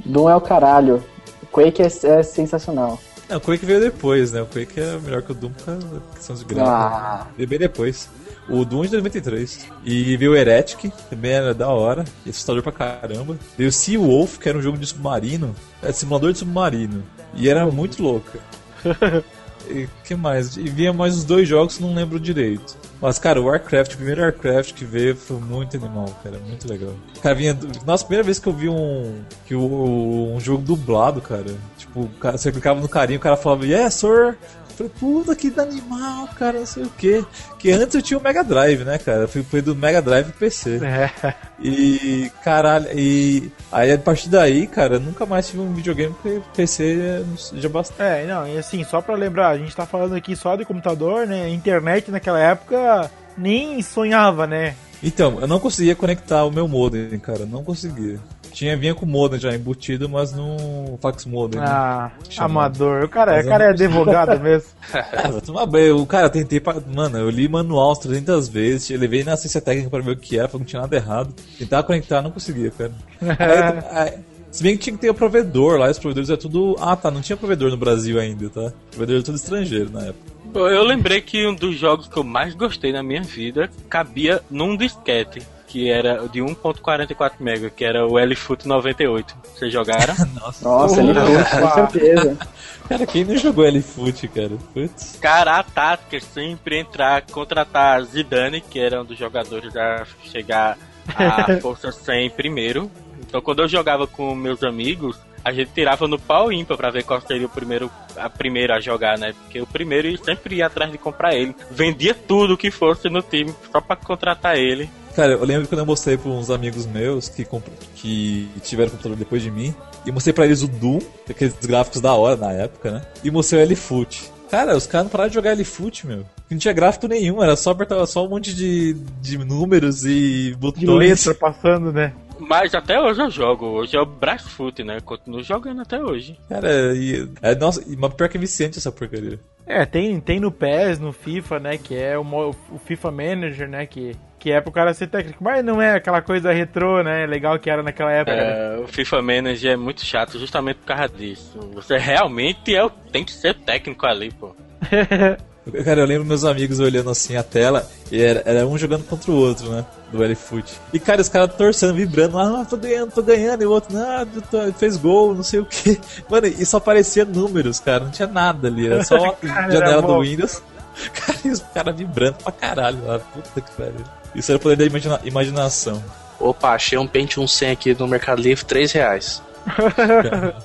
Doom é o caralho. Quake é, é sensacional. Não, o Quake veio depois, né? O Quake é melhor que o Doom por causa da questão de gráfico. Ah. Veio bem depois. O Doom é de 93. E veio o Heretic, também era da hora. E assustador pra caramba. Veio o Sea Wolf, que era um jogo de submarino. É simulador de submarino. E era muito louca. E que mais? E vinha mais os dois jogos não lembro direito. Mas, cara, o Warcraft, o primeiro Warcraft que veio foi muito animal, cara. Muito legal. Cara, vinha. Nossa, primeira vez que eu vi um. Que o, um jogo dublado, cara. Tipo, você clicava no carinho, o cara falava, yes, sir. Eu falei, puta que animal, cara, não sei o que. Que antes eu tinha o Mega Drive, né, cara? Eu fui, fui do Mega Drive pro PC. É. E, caralho, e aí a partir daí, cara, eu nunca mais tive um videogame porque PC já bastante. É, não, e assim, só pra lembrar, a gente tá falando aqui só de computador, né? Internet naquela época nem sonhava, né? Então, eu não conseguia conectar o meu modem, cara, não conseguia. Tinha, vinha com o modem já embutido, mas no fax modem. né? Ah, Chamado. amador. O cara, Mas o eu cara não é advogado mesmo. Ah. O cara, tentei pra... Mano, eu li manual umas 300 vezes, eu levei na assistência técnica pra ver o que era, que não tinha nada errado. Tentava conectar, não conseguia, cara. Aí, aí, se bem que tinha que ter o provedor lá, os provedores é tudo... Ah, tá, não tinha provedor no Brasil ainda, tá? O provedor é tudo estrangeiro na época. Eu eu lembrei que um dos jogos que eu mais gostei na minha vida cabia num disquete, que era de 1.44 MB, que era o L-Foot 98. Vocês jogaram? Nossa, ele com certeza. Cara, quem não jogou L-Foot, cara? Putz. Cara, a tática é sempre entrar, contratar Zidane, que era um dos jogadores a chegar à força 100 primeiro. Então, quando eu jogava com meus amigos, a gente tirava no pau ímpar pra ver qual seria o primeiro, a primeira a jogar, né? Porque o primeiro sempre ia atrás de comprar ele. Vendia tudo que fosse no time só pra contratar ele. Cara, eu lembro quando eu mostrei pra uns amigos meus que, que tiveram computador depois de mim, e mostrei pra eles o Doom, aqueles gráficos da hora na época, né? E mostrei o L-Foot. Cara, os caras não pararam de jogar L-Foot, meu. Não tinha gráfico nenhum, era só apertar só um monte de, de números e De botões. letra passando, né? Mas até hoje eu jogo. Hoje é o Brasfoot, né? Continuo jogando até hoje. Cara, e, é, nossa, mas pior que é viciante essa porcaria. É, tem, tem no PES, no FIFA, né? Que é o, mo- o FIFA Manager, né? Que, que é pro cara ser técnico. Mas não é aquela coisa retrô, né? Legal que era naquela época. né? É, o FIFA Manager é muito chato justamente por causa disso. Você realmente é, o- tem que ser técnico ali, pô. Cara, eu lembro meus amigos olhando assim a tela e era, era um jogando contra o outro, né? Do L-Foot. E, cara, os caras torcendo, vibrando, ah, tô ganhando, tô ganhando, e o outro, ah, tô- fez gol, não sei o que. Mano, e só aparecia números, cara, não tinha nada ali, era só uma Cara, janela do. Windows. Cara, e os caras vibrando pra caralho lá, puta que pariu. Isso era o poder da imagina- imaginação. Opa, achei um Pentium 100 aqui no Mercado Livre, 3 reais.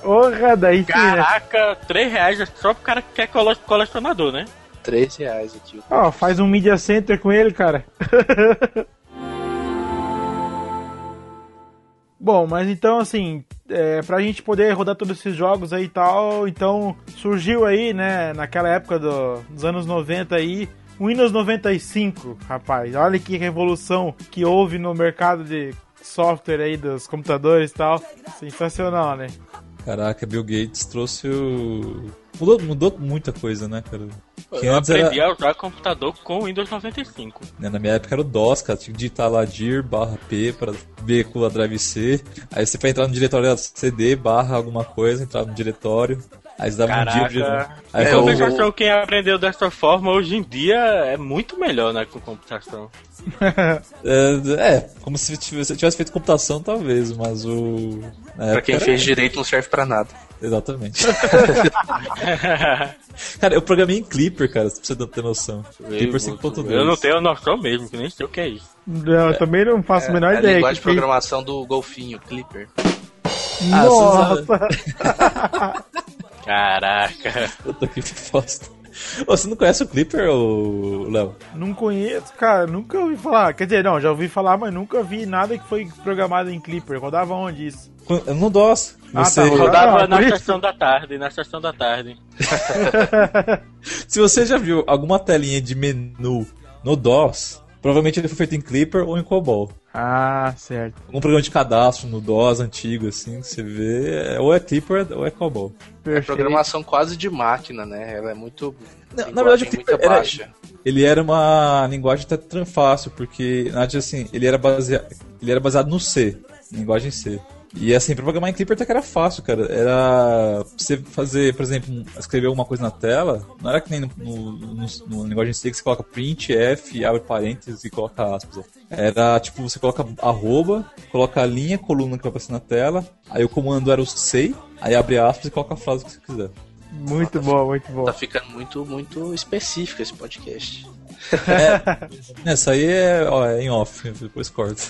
Porra, daí né? Caraca, 3 reais é só pro cara que é cole- colecionador, né? 3 reais aqui. Ó, oh, faz um Media Center com ele, cara. Bom, mas então assim, é, pra gente poder rodar todos esses jogos aí e tal, então surgiu aí, né, naquela época do, dos anos 90 aí, o Windows 95, rapaz. Olha que revolução que houve no mercado de software aí dos computadores e tal. Sensacional, né? Caraca, Bill Gates trouxe o Mudou, mudou muita coisa, né, cara? Que Eu aprendi era- a usar computador com o Windows 95. né, na minha época era o DOS, cara. Tinha que digitar lá dir barra P para ver com a drive C. Aí você pra entrar no diretório era CD barra alguma coisa, entrar no diretório. Aí você dava um dia. Caraca. Aí É, compensação, quem aprendeu dessa forma hoje em dia é muito melhor, né, com computação. É, é, como se tivesse, tivesse feito computação, talvez, mas o. Pra quem era- fez direito não serve pra nada. Exatamente. cara, eu programei em Clipper, cara, se você ter noção. Clipper 5.2. Eu não tenho noção mesmo, que nem sei o que é isso. Eu também não faço a menor é a ideia. linguagem de que que- programação do Golfinho, Clipper. Ah, Nossa! Caraca. Puta que bosta. Você não conhece o Clipper, ô, Léo? Não conheço, cara, nunca ouvi falar. Quer dizer, não, já ouvi falar, mas nunca vi nada que foi programado em Clipper. Rodava onde isso? No DOS. Ah, Você, tá, Rodava Ah, na sessão da tarde, na sessão da tarde. Se você já viu alguma telinha de menu no DOS, provavelmente ele foi feito em Clipper ou em COBOL. Ah, certo. Algum programa de cadastro no DOS antigo, assim, que você vê, é- ou é Clipper ou é COBOL. É programação quase de máquina, né? Ela é muito. Na, linguagem na verdade, o Clipper era, baixa. ele era uma linguagem até tran- fácil, porque, na verdade, assim, ele era, baseado, ele era baseado no C, linguagem C. E assim, pra programar em Clipper até que era fácil, cara. Era você fazer, por exemplo, escrever alguma coisa na tela, não era que nem no, no, no, no linguagem C que você coloca print, F, abre parênteses e coloca aspas. Era tipo, você coloca arroba, coloca a linha, coluna que vai aparecer na tela, aí o comando era o say, aí abre aspas e coloca a frase que você quiser. Muito bom, muito bom. Tá ficando muito, muito específico esse podcast. Essa aí é, ó, é em off, depois corta.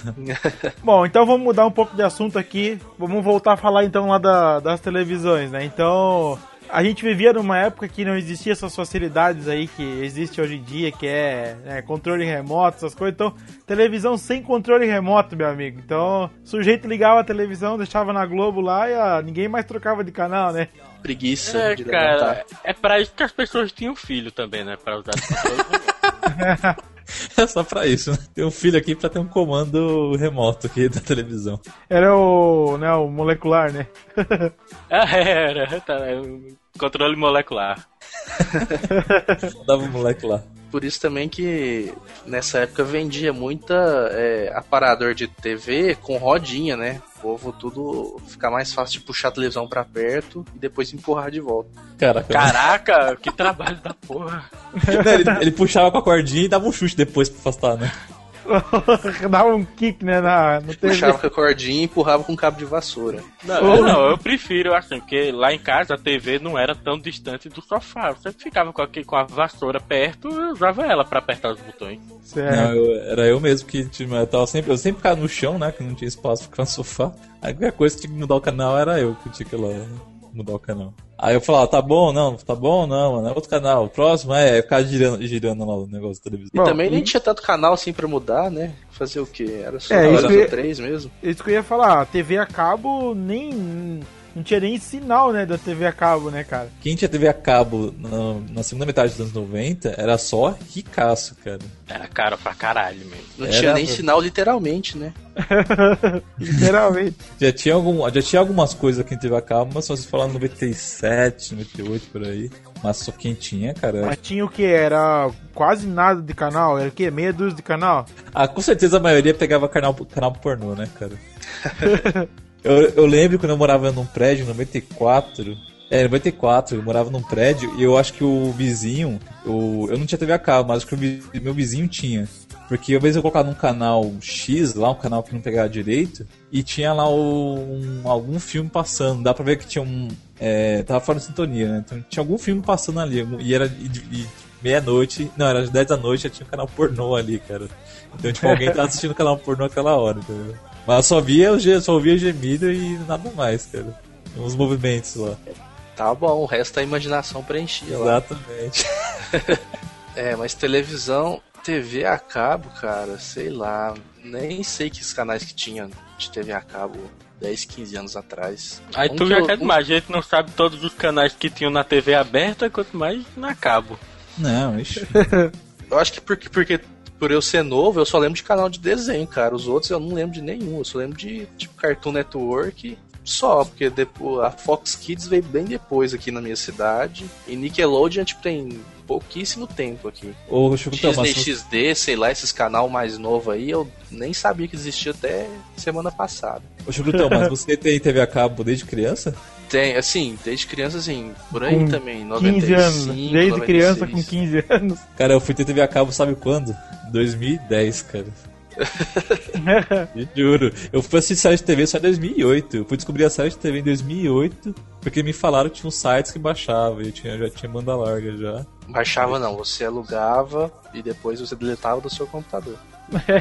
Bom, então vamos mudar um pouco de assunto aqui. Vamos voltar a falar então lá da- das televisões, né? Então, a gente vivia numa época que não existia essas facilidades aí que existe hoje em dia, que é né, controle remoto, essas coisas. Então, televisão sem controle remoto, meu amigo. Então, o sujeito ligava a televisão, deixava na Globo lá e ah, ninguém mais trocava de canal, né? Preguiça É, de cara, levantar. é pra isso que as pessoas tinham filho também, né? Pra usar É só pra isso, né? Tem um filho aqui pra ter um comando remoto aqui da televisão. Era o, né, o molecular, né? Ah, era, tá, é controle molecular. Dava um lá. Por isso também que nessa época vendia muita é, aparador de TV com rodinha, né? O povo tudo ficar mais fácil de puxar a televisão pra perto e depois empurrar de volta. Caraca. Caraca, que trabalho da porra. Não, ele, ele puxava com a cordinha e dava um chute depois pra afastar, né? Dava um kick, né, na, no TV. Puxava com a cordinha e empurrava com cabo de vassoura. Não, eu não, eu prefiro assim, porque lá em casa a TV não era tão distante do sofá. Eu sempre ficava com, aqui, com a vassoura perto e usava ela pra apertar os botões. Não, eu- era eu mesmo que tipo, eu, tava sempre, eu sempre ficava no chão, né? Que não tinha espaço pra ficar no sofá. Aí qualquer coisa que tinha que mudar o canal era eu que tinha que ir lá mudar o canal. Aí eu falava, tá bom, não, tá bom, não, mano, é outro canal. O próximo é, ficar girando, girando lá o negócio da televisão. E também nem tinha tanto canal assim pra mudar, né? Fazer o quê? Era só É, era só que- três mesmo. Isso que eu ia falar, a TV a cabo nem. Não tinha nem sinal, né, da TV a cabo, né, cara? Quem tinha TV a cabo na, na segunda metade dos anos 90 era só ricaço, cara. Era caro pra caralho mesmo. Não Era, tinha nem sinal literalmente, né? Literalmente. Já tinha, algum, já tinha algumas coisas aqui em TV a cabo, mas só se falar 97, 98 por aí. Mas só quem tinha, cara. Mas tinha o que? Era quase nada de canal? Era o quê? Meia dúzia de canal? Ah, com certeza a maioria pegava canal, canal pornô, né, cara? eu, eu lembro quando eu morava num prédio em 94. É, em 94, eu morava num prédio e eu acho que o vizinho. Eu, eu não tinha TV a cabo, mas acho que o meu vizinho tinha. Porque às vezes eu colocava num canal X, lá, um canal que não pegava direito, e tinha lá o- um, algum filme passando. Dá pra ver que tinha um. É, tava fora de sintonia, né? Então tinha algum filme passando ali. E era meia-noite. Não, era às 10 da noite já tinha um canal pornô ali, cara. Então, tipo, alguém tava assistindo o canal pornô naquela hora, entendeu? Mas eu só via, só ouvia gemido e nada mais, cara. Uns movimentos lá. Tá bom, o resto a imaginação preenchia lá. Exatamente. É, mas televisão, TV a cabo, cara, sei lá. Nem sei que os canais que tinha. de TV a cabo 10, 15 anos atrás. Aí Um tu já eu- quer demais, a gente não sabe todos os canais que tinham na TV aberta, quanto mais na cabo. Não, ixi. Eu acho que porque, porque por eu ser novo, eu só lembro de canal de desenho, cara. Os outros eu não lembro de nenhum. Eu só lembro de tipo Cartoon Network só, porque depois, a Fox Kids veio bem depois aqui na minha cidade. E Nickelodeon, tipo, tem pouquíssimo tempo aqui. Ô, Chico, então, Disney mas- XD, sei lá, esses canal mais novo aí, eu nem sabia que existia até semana passada. Ô, Chicutão, mas você tem TV a cabo desde criança? Tem, assim, desde criança, assim, por aí Com também, 15 anos. 95, Desde criança 96. com 15 anos. Cara, eu fui ter TV a cabo, sabe quando? 2010, cara. Juro. Eu fui assistir série de TV só em 2008. Eu fui descobrir a série de TV em 2008 porque me falaram que tinha uns sites que baixava e eu tinha, já tinha banda larga já. Baixava não, você alugava e depois você deletava do seu computador.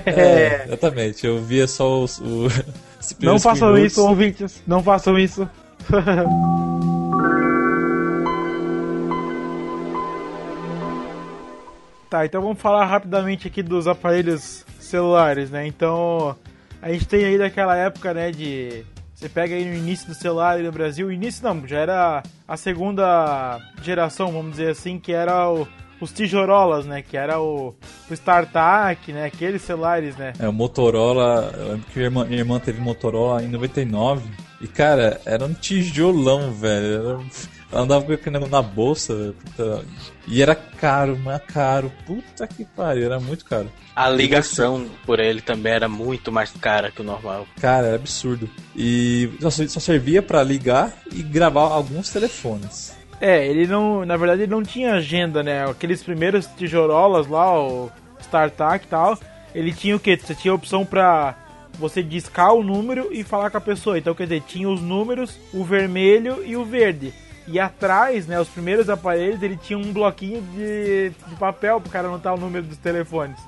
É, exatamente. Eu via só os. O, os Não façam minutos. isso, ouvintes. Não façam isso. tá, então vamos falar rapidamente aqui dos aparelhos celulares, né? Então, a gente tem aí daquela época, né, de... Você pega aí no início do celular no Brasil, início não, já era a segunda geração, vamos dizer assim, que era o, os tijorolas, né? Que era o, o StarTAC, né? Aqueles celulares, né? É, o Motorola, eu lembro que minha irmã, minha irmã teve Motorola em 99 e, cara, era um tijolão, velho. Era Ela andava com aquele negócio na bolsa, velho, puta. e era caro, mas caro. Puta que pariu, era muito caro. A ligação por ele também era muito mais cara que o normal. Cara, era absurdo. E só, só servia pra ligar e gravar alguns telefones. É, ele não. Na verdade, ele não tinha agenda, né? Aqueles primeiros tijorolas lá, o StarTAC e tal, ele tinha o quê? Você tinha a opção pra você discar o número e falar com a pessoa. Então, quer dizer, tinha os números, o vermelho e o verde. E atrás, né, os primeiros aparelhos, ele tinha um bloquinho de, de papel pro cara anotar o número dos telefones.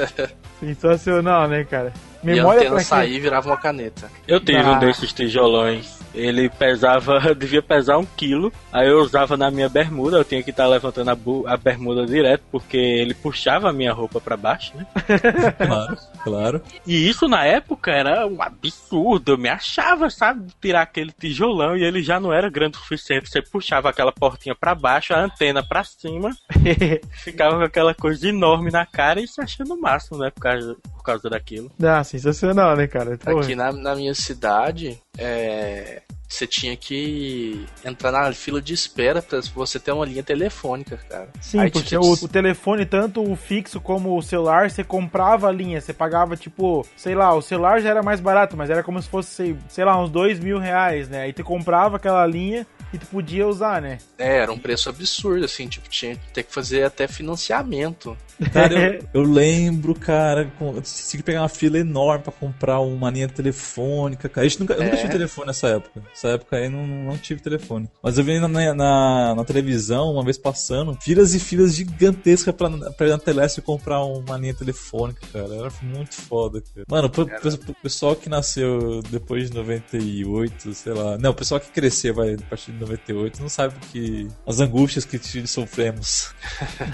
Sensacional, né, cara? E a Memória antena sair quê? e virava uma caneta. Eu tive Ah. um desses tijolões. Ele pesava, devia pesar um quilo. Aí eu usava na minha bermuda. Eu tinha que estar levantando a, bu- a bermuda direto, porque ele puxava a minha roupa pra baixo, né? Claro, claro. E isso na época era um absurdo. Eu me achava, sabe? Tirar aquele tijolão e ele já não era grande o suficiente. Você puxava aquela portinha pra baixo, a antena pra cima, ficava com aquela coisa enorme na cara e se achando o máximo, né? Por causa, por causa daquilo. Ah, sensacional, né, cara? Porra. Aqui na, na minha cidade, é, você tinha que entrar na fila de espera pra você ter uma linha telefônica, cara. Sim, Aí porque tinha- o, o telefone, tanto o fixo como o celular, você comprava a linha, você pagava, tipo, sei lá, o celular já era mais barato, mas era como se fosse, sei lá, uns dois mil reais, né? Aí tu comprava aquela linha e tu podia usar, né? É, era um preço absurdo, assim, tipo, tinha que ter que fazer até financiamento. Cara, eu, eu lembro, cara, com- eu tinha que pegar uma fila enorme pra comprar uma linha telefônica, cara. Gente nunca, eu nunca É. tive telefone nessa época. Nessa época aí não, não tive telefone. Mas eu vi na, na, na televisão, uma vez passando, filas e filas gigantescas pra, pra ir na Teleste comprar uma linha telefônica, cara. Era muito foda, cara. Mano, pro, pro- pro pessoal que nasceu depois de 98, sei lá. Não, o pessoal que cresceu, vai, a partir de 98, não sabe que. as angústias que sofremos.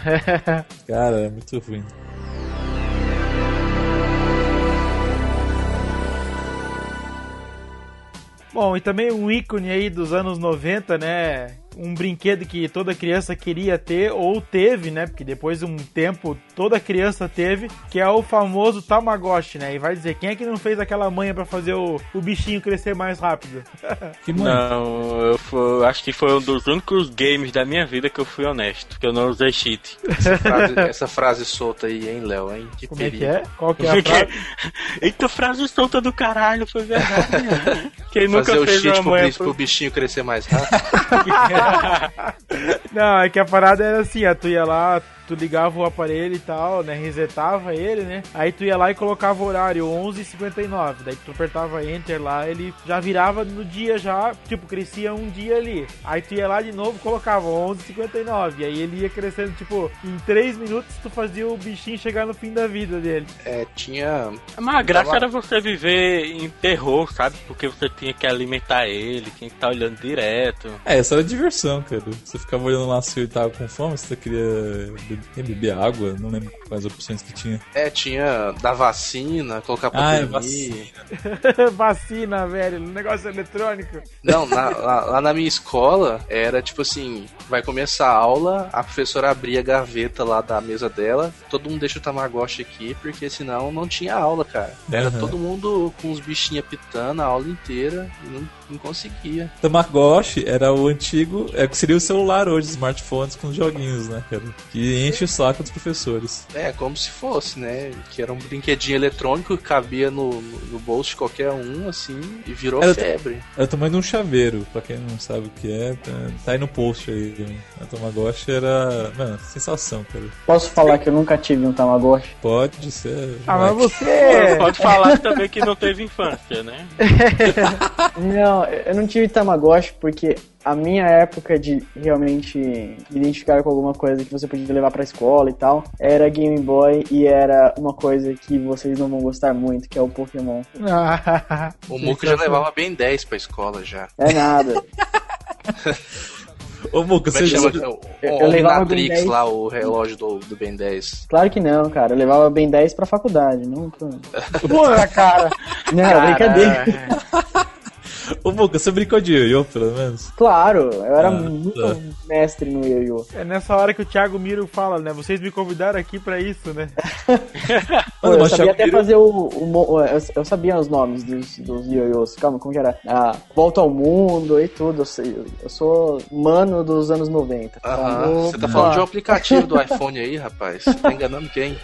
Cara, é muito ruim. Bom, e também um ícone aí dos anos 90, né? Um brinquedo que toda criança queria ter ou teve, né? Porque depois de um tempo toda criança teve, que é o famoso Tamagotchi, né? E vai dizer, quem é que não fez aquela manha pra fazer o, o bichinho crescer mais rápido? Que mãe? Não, eu acho que foi um dos únicos games da minha vida que eu fui honesto, que eu não usei cheat. Essa frase, essa frase solta aí, hein, Léo, hein? Que Como é que é? Qual que é a frase? Eita, frase solta do caralho, foi verdade. né? Quem nunca Fazer o fez cheat uma pro, manha bis- pro bichinho crescer mais rápido. Não, é que a parada era assim, ó, tu ia lá, tu ligava o aparelho e tal, né, resetava ele, né, aí tu ia lá e colocava o horário 11h59, daí tu apertava Enter lá, ele já virava no dia já, tipo, crescia um dia ali, aí tu ia lá de novo colocava 11h59, e aí ele ia crescendo, tipo, em 3 minutos tu fazia o bichinho chegar no fim da vida dele. É, tinha. Mas a graça era você viver em terror, sabe? Porque você tinha que alimentar ele, tinha que estar olhando direto. É, essa era a diversão diversão, cara. Você ficava olhando lá se ele tava com fome, se você queria beber, beber água, não lembro quais opções que tinha. É, tinha da vacina, colocar pra Ah, é dormir. Vacina, velho, negócio eletrônico. Não, na- lá, lá na minha escola era tipo assim: vai começar a aula, a professora abria a gaveta lá da mesa dela, todo mundo deixa o Tamagotchi aqui, porque senão não tinha aula, cara. Era Aham. todo mundo com os bichinhos pitando a aula inteira e não, não conseguia. Tamagotchi era o antigo, é o que seria o celular hoje, smartphones com joguinhos, né, cara? Que enche o saco dos professores. É, como se fosse, né? Que era um brinquedinho eletrônico que cabia no, no, bolso de qualquer um, assim, e virou Era- febre. Era o tamanho de um chaveiro, pra quem não sabe o que é, tá, tá aí no post aí. A Tamagotchi era, mano, sensação, cara. Posso falar que eu nunca tive um Tamagotchi? Pode ser. Ah, mas você. Pode falar também que não teve infância, né? Não, eu não tive Tamagotchi porque a minha época de realmente me identificar com alguma coisa que você podia levar pra escola e tal era Game Boy e era uma coisa que vocês não vão gostar muito, que é o Pokémon. O Muco já levava bem 10 pra escola já. É nada. Ô, Muca, Como é você chama? já... O, Eu- eu levava Ben 10. lá, o relógio do, do Ben 10. Claro que não, cara. Eu levava bem 10 pra faculdade, não pra... Porra, cara. Não, brincadeira. Ô, Muca, você brincou de ioiô, pelo menos? Claro, eu era Ah, muito tá. mestre no Yo-Yo. É nessa hora que o Thiago Miro fala, né? Vocês me convidaram aqui pra isso, né? Pô, Mano, eu sabia até fazer o. o eu, eu sabia os nomes dos, dos ioiôs. Calma, como que era? Ah, Volta ao Mundo e tudo. Eu, sei, eu sou mano dos anos 90. Aham. Vamos Você tá falando de um aplicativo do iPhone aí, rapaz? Você tá enganando quem?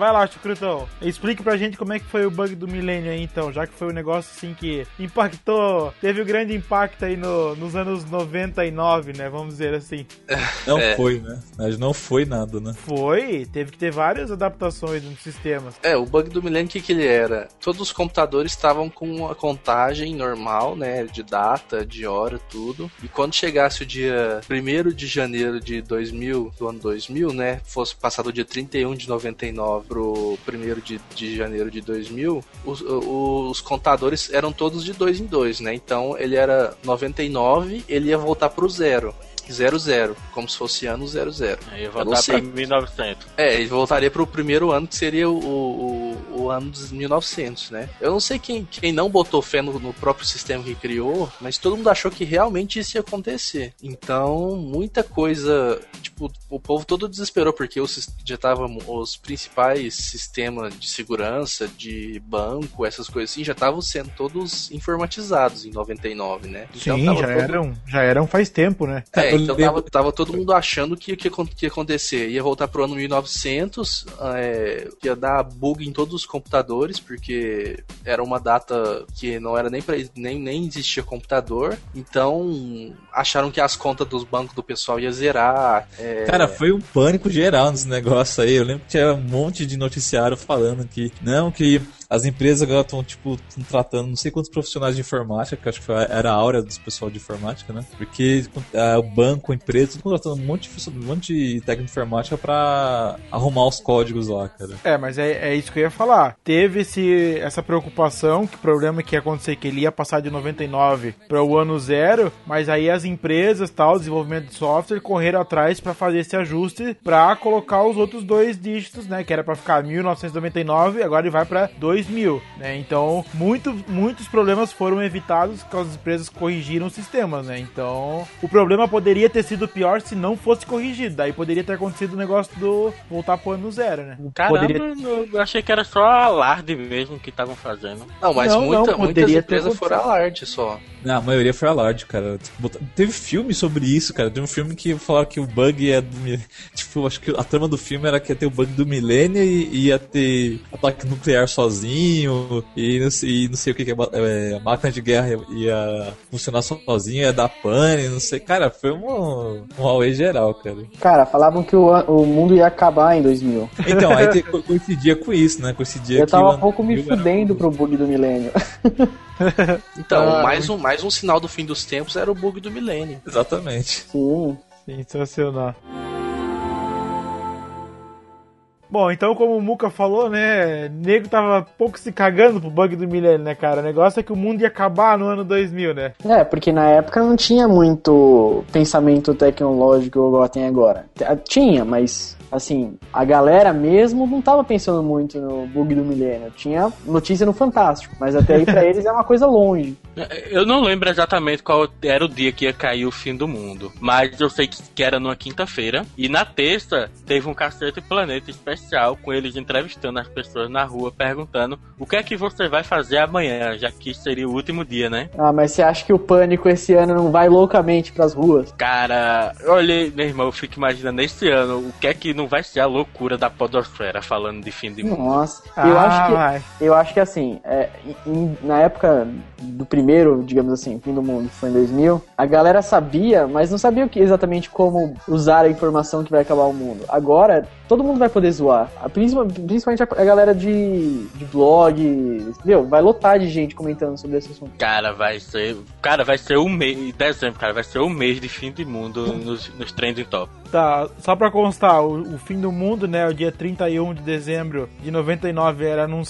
Vai lá, Chucrutão. Explique pra gente como é que foi o bug do milênio aí, então, já que foi um negócio assim que impactou, teve um grande impacto aí no, nos anos 99, né? Vamos dizer assim. Não É. foi, né? Mas não foi nada, né? Foi, teve que ter várias adaptações nos sistemas. É, o bug do milênio, o que, que ele era? Todos os computadores estavam com a contagem normal, né? De data, de hora, tudo. E quando chegasse o dia 1 de janeiro de 2000, do ano 2000, né? Fosse passado o dia 31 de 99 pro 1 de, de janeiro de 2000, os, os contadores eram todos de dois em dois, né? Então ele era 99, ele ia voltar pro zero. 00, como se fosse ano 00. Aí dar sei. pra 1900. É, ele voltaria pro primeiro ano, que seria o, o, o ano dos 1900, né? Eu não sei quem, quem não botou fé no, no próprio sistema que criou, mas todo mundo achou que realmente isso ia acontecer. Então, muita coisa, tipo, o povo todo desesperou, porque os, já estavam os principais sistemas de segurança, de banco, essas coisas assim, já estavam sendo todos informatizados em 99, né? Então, Sim, já todo- eram, já eram faz tempo, né? é, Eu então tava, tava todo mundo achando que o que, que ia acontecer? Ia voltar pro ano 1900, é, ia dar bug em todos os computadores, porque era uma data que não era nem pra, nem, nem existia computador. Então acharam que as contas dos bancos do pessoal ia zerar. é, Cara, foi um pânico geral nesse negócio aí. Eu lembro que tinha um monte de noticiário falando que não, que as empresas agora estão, tipo, tão tratando não sei quantos profissionais de informática, que acho que era a áurea dos pessoal de informática, né? Porque ah, o banco, a empresa, tudo contratando um monte, de, um monte de técnico de informática pra arrumar os códigos lá, cara. É, mas é, é isso que eu ia falar. Teve esse, essa preocupação, que o problema que ia acontecer que ele ia passar de 99 para o ano zero, mas aí as empresas, tal, desenvolvimento de software, correram atrás para fazer esse ajuste para colocar os outros dois dígitos, né, que era para ficar 1999, agora ele vai para 2000, né? Então, muito, muitos problemas foram evitados porque as empresas corrigiram os sistemas, né? Então, o problema poderia ter sido pior se não fosse corrigido. Daí poderia ter acontecido o negócio do voltar pro ano zero, né? Caramba, Poderia- eu achei que era só alarde mesmo que estavam fazendo. Não, mas Não, muita, não, muitas empresas foram alarde só. Não, a maioria foi alarde, cara. Tipo, Teve filme sobre isso, cara. Teve um filme que falaram que o bug é do. Tipo, acho que a trama do filme era que ia ter o bug do milênio e ia ter ataque nuclear sozinho e não sei, e não sei o que, que é, é, a máquina de guerra ia funcionar sozinha, ia dar pane, não sei. Cara, foi um, um Huawei geral, cara. Cara, falavam que o, o mundo ia acabar em 2000. Então, aí te- co- coincidia com isso, né? Coincidia Eu tava um pouco me 2000 era- fudendo pro bug do milênio. Então, Ah, mais, um, mais um sinal do fim dos tempos era o bug do milênio. Exatamente. Sim. Sensacional. Bom, então como o Muka falou, né, nego tava pouco se cagando pro bug do milênio, né, cara? O negócio é que o mundo ia acabar no ano 2000, né? É, porque na época não tinha muito pensamento tecnológico igual tem agora. Tinha, mas assim, a galera mesmo não tava pensando muito no bug do milênio. Tinha notícia no Fantástico, mas até aí pra eles é uma coisa longe. Eu não lembro exatamente qual era o dia que ia cair o fim do mundo, mas eu sei que era numa quinta-feira e na terça teve um Cacete Planeta especial com eles entrevistando as pessoas na rua perguntando o que é que você vai fazer amanhã, já que seria o último dia, né? Ah, mas você acha que o pânico esse ano não vai loucamente pras ruas? Cara, eu olhei, meu irmão, eu fico imaginando esse ano o que é que não vai ser a loucura da podosfera falando de fim de mundo. Nossa, eu Ah, acho que vai. eu acho que assim, é, em- na época do primeiro, digamos assim, fim do mundo, que foi em 2000, a galera sabia, mas não sabia o que exatamente como usar a informação que vai acabar o mundo. Agora, todo mundo vai poder zoar. A- Principalmente a, a galera de, de blog, entendeu? Vai lotar de gente comentando sobre esse assunto. Cara, vai ser. Cara, vai ser um mês. Dezembro, cara, vai ser um mês de fim de mundo nos, nos trending top. Tá, só pra constar, o, o fim do mundo, né, o dia 31 de dezembro de 99 era num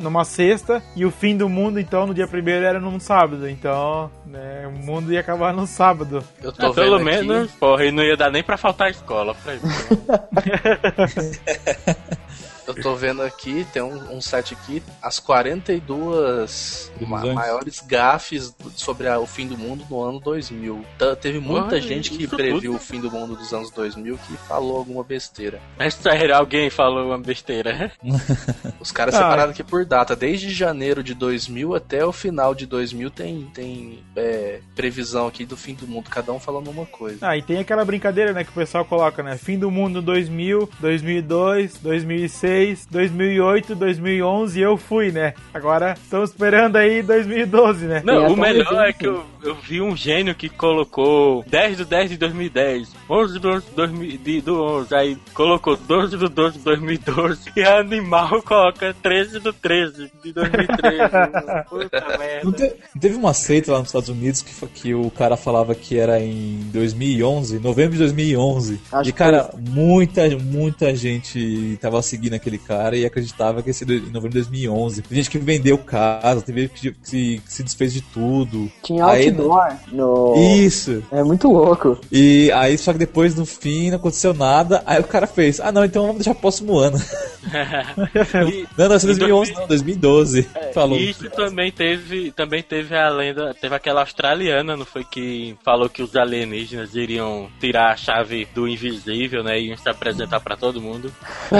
numa sexta, e o fim do mundo, então, no dia 1 era num sábado. Então, né, o mundo ia acabar no sábado. Eu tô Ah, pelo vendo aqui. menos, porra, e não ia dar nem pra faltar a escola pra isso. Eu tô vendo aqui, tem um, um site aqui, as 42 ma Previsões. maiores gafes sobre a- o fim do mundo no ano 2000. Tá- teve muita Olha, gente que previu tudo. o fim do mundo dos anos 2000 que falou alguma besteira. É sério, alguém falou uma besteira. Os caras Ah. separaram aqui por data. Desde janeiro de 2000 até o final de 2000 tem, tem é, previsão aqui do fim do mundo, cada um falando uma coisa. Ah, e tem aquela brincadeira, né, que o pessoal coloca, né, fim do mundo 2000, 2002, 2006, 2008, 2011 e eu fui, né. Agora, estamos esperando aí 2012, né. Não, o melhor é que eu, eu vi um gênio que colocou 10 do 10 de 2010, 11 do 11 de 2000 de- do 11, aí colocou 12 do 12 de 2012 e animal coloca 13 do 13 de 2013. Puta Não, merda. te- não teve uma seita lá nos Estados Unidos que, que o cara falava que era em 2011, novembro de 2011. Acho e, que cara, muita, muita gente tava seguindo aquele cara e acreditava que ia ser em novembro de 2011. Tem gente que vendeu casa, teve gente que, que se desfez de tudo. Tinha Aí- outdoor no. Isso. É muito louco. E aí, só que depois, no fim, não aconteceu nada. Aí o cara fez, ah não, então vamos deixar pro próximo ano. E- Não, não, isso é Em 2011 não, 2012. Falou. Isso também teve, também teve a lenda, teve aquela australiana, não foi que falou que os alienígenas iriam tirar a chave do invisível, né, e iam se apresentar pra todo mundo.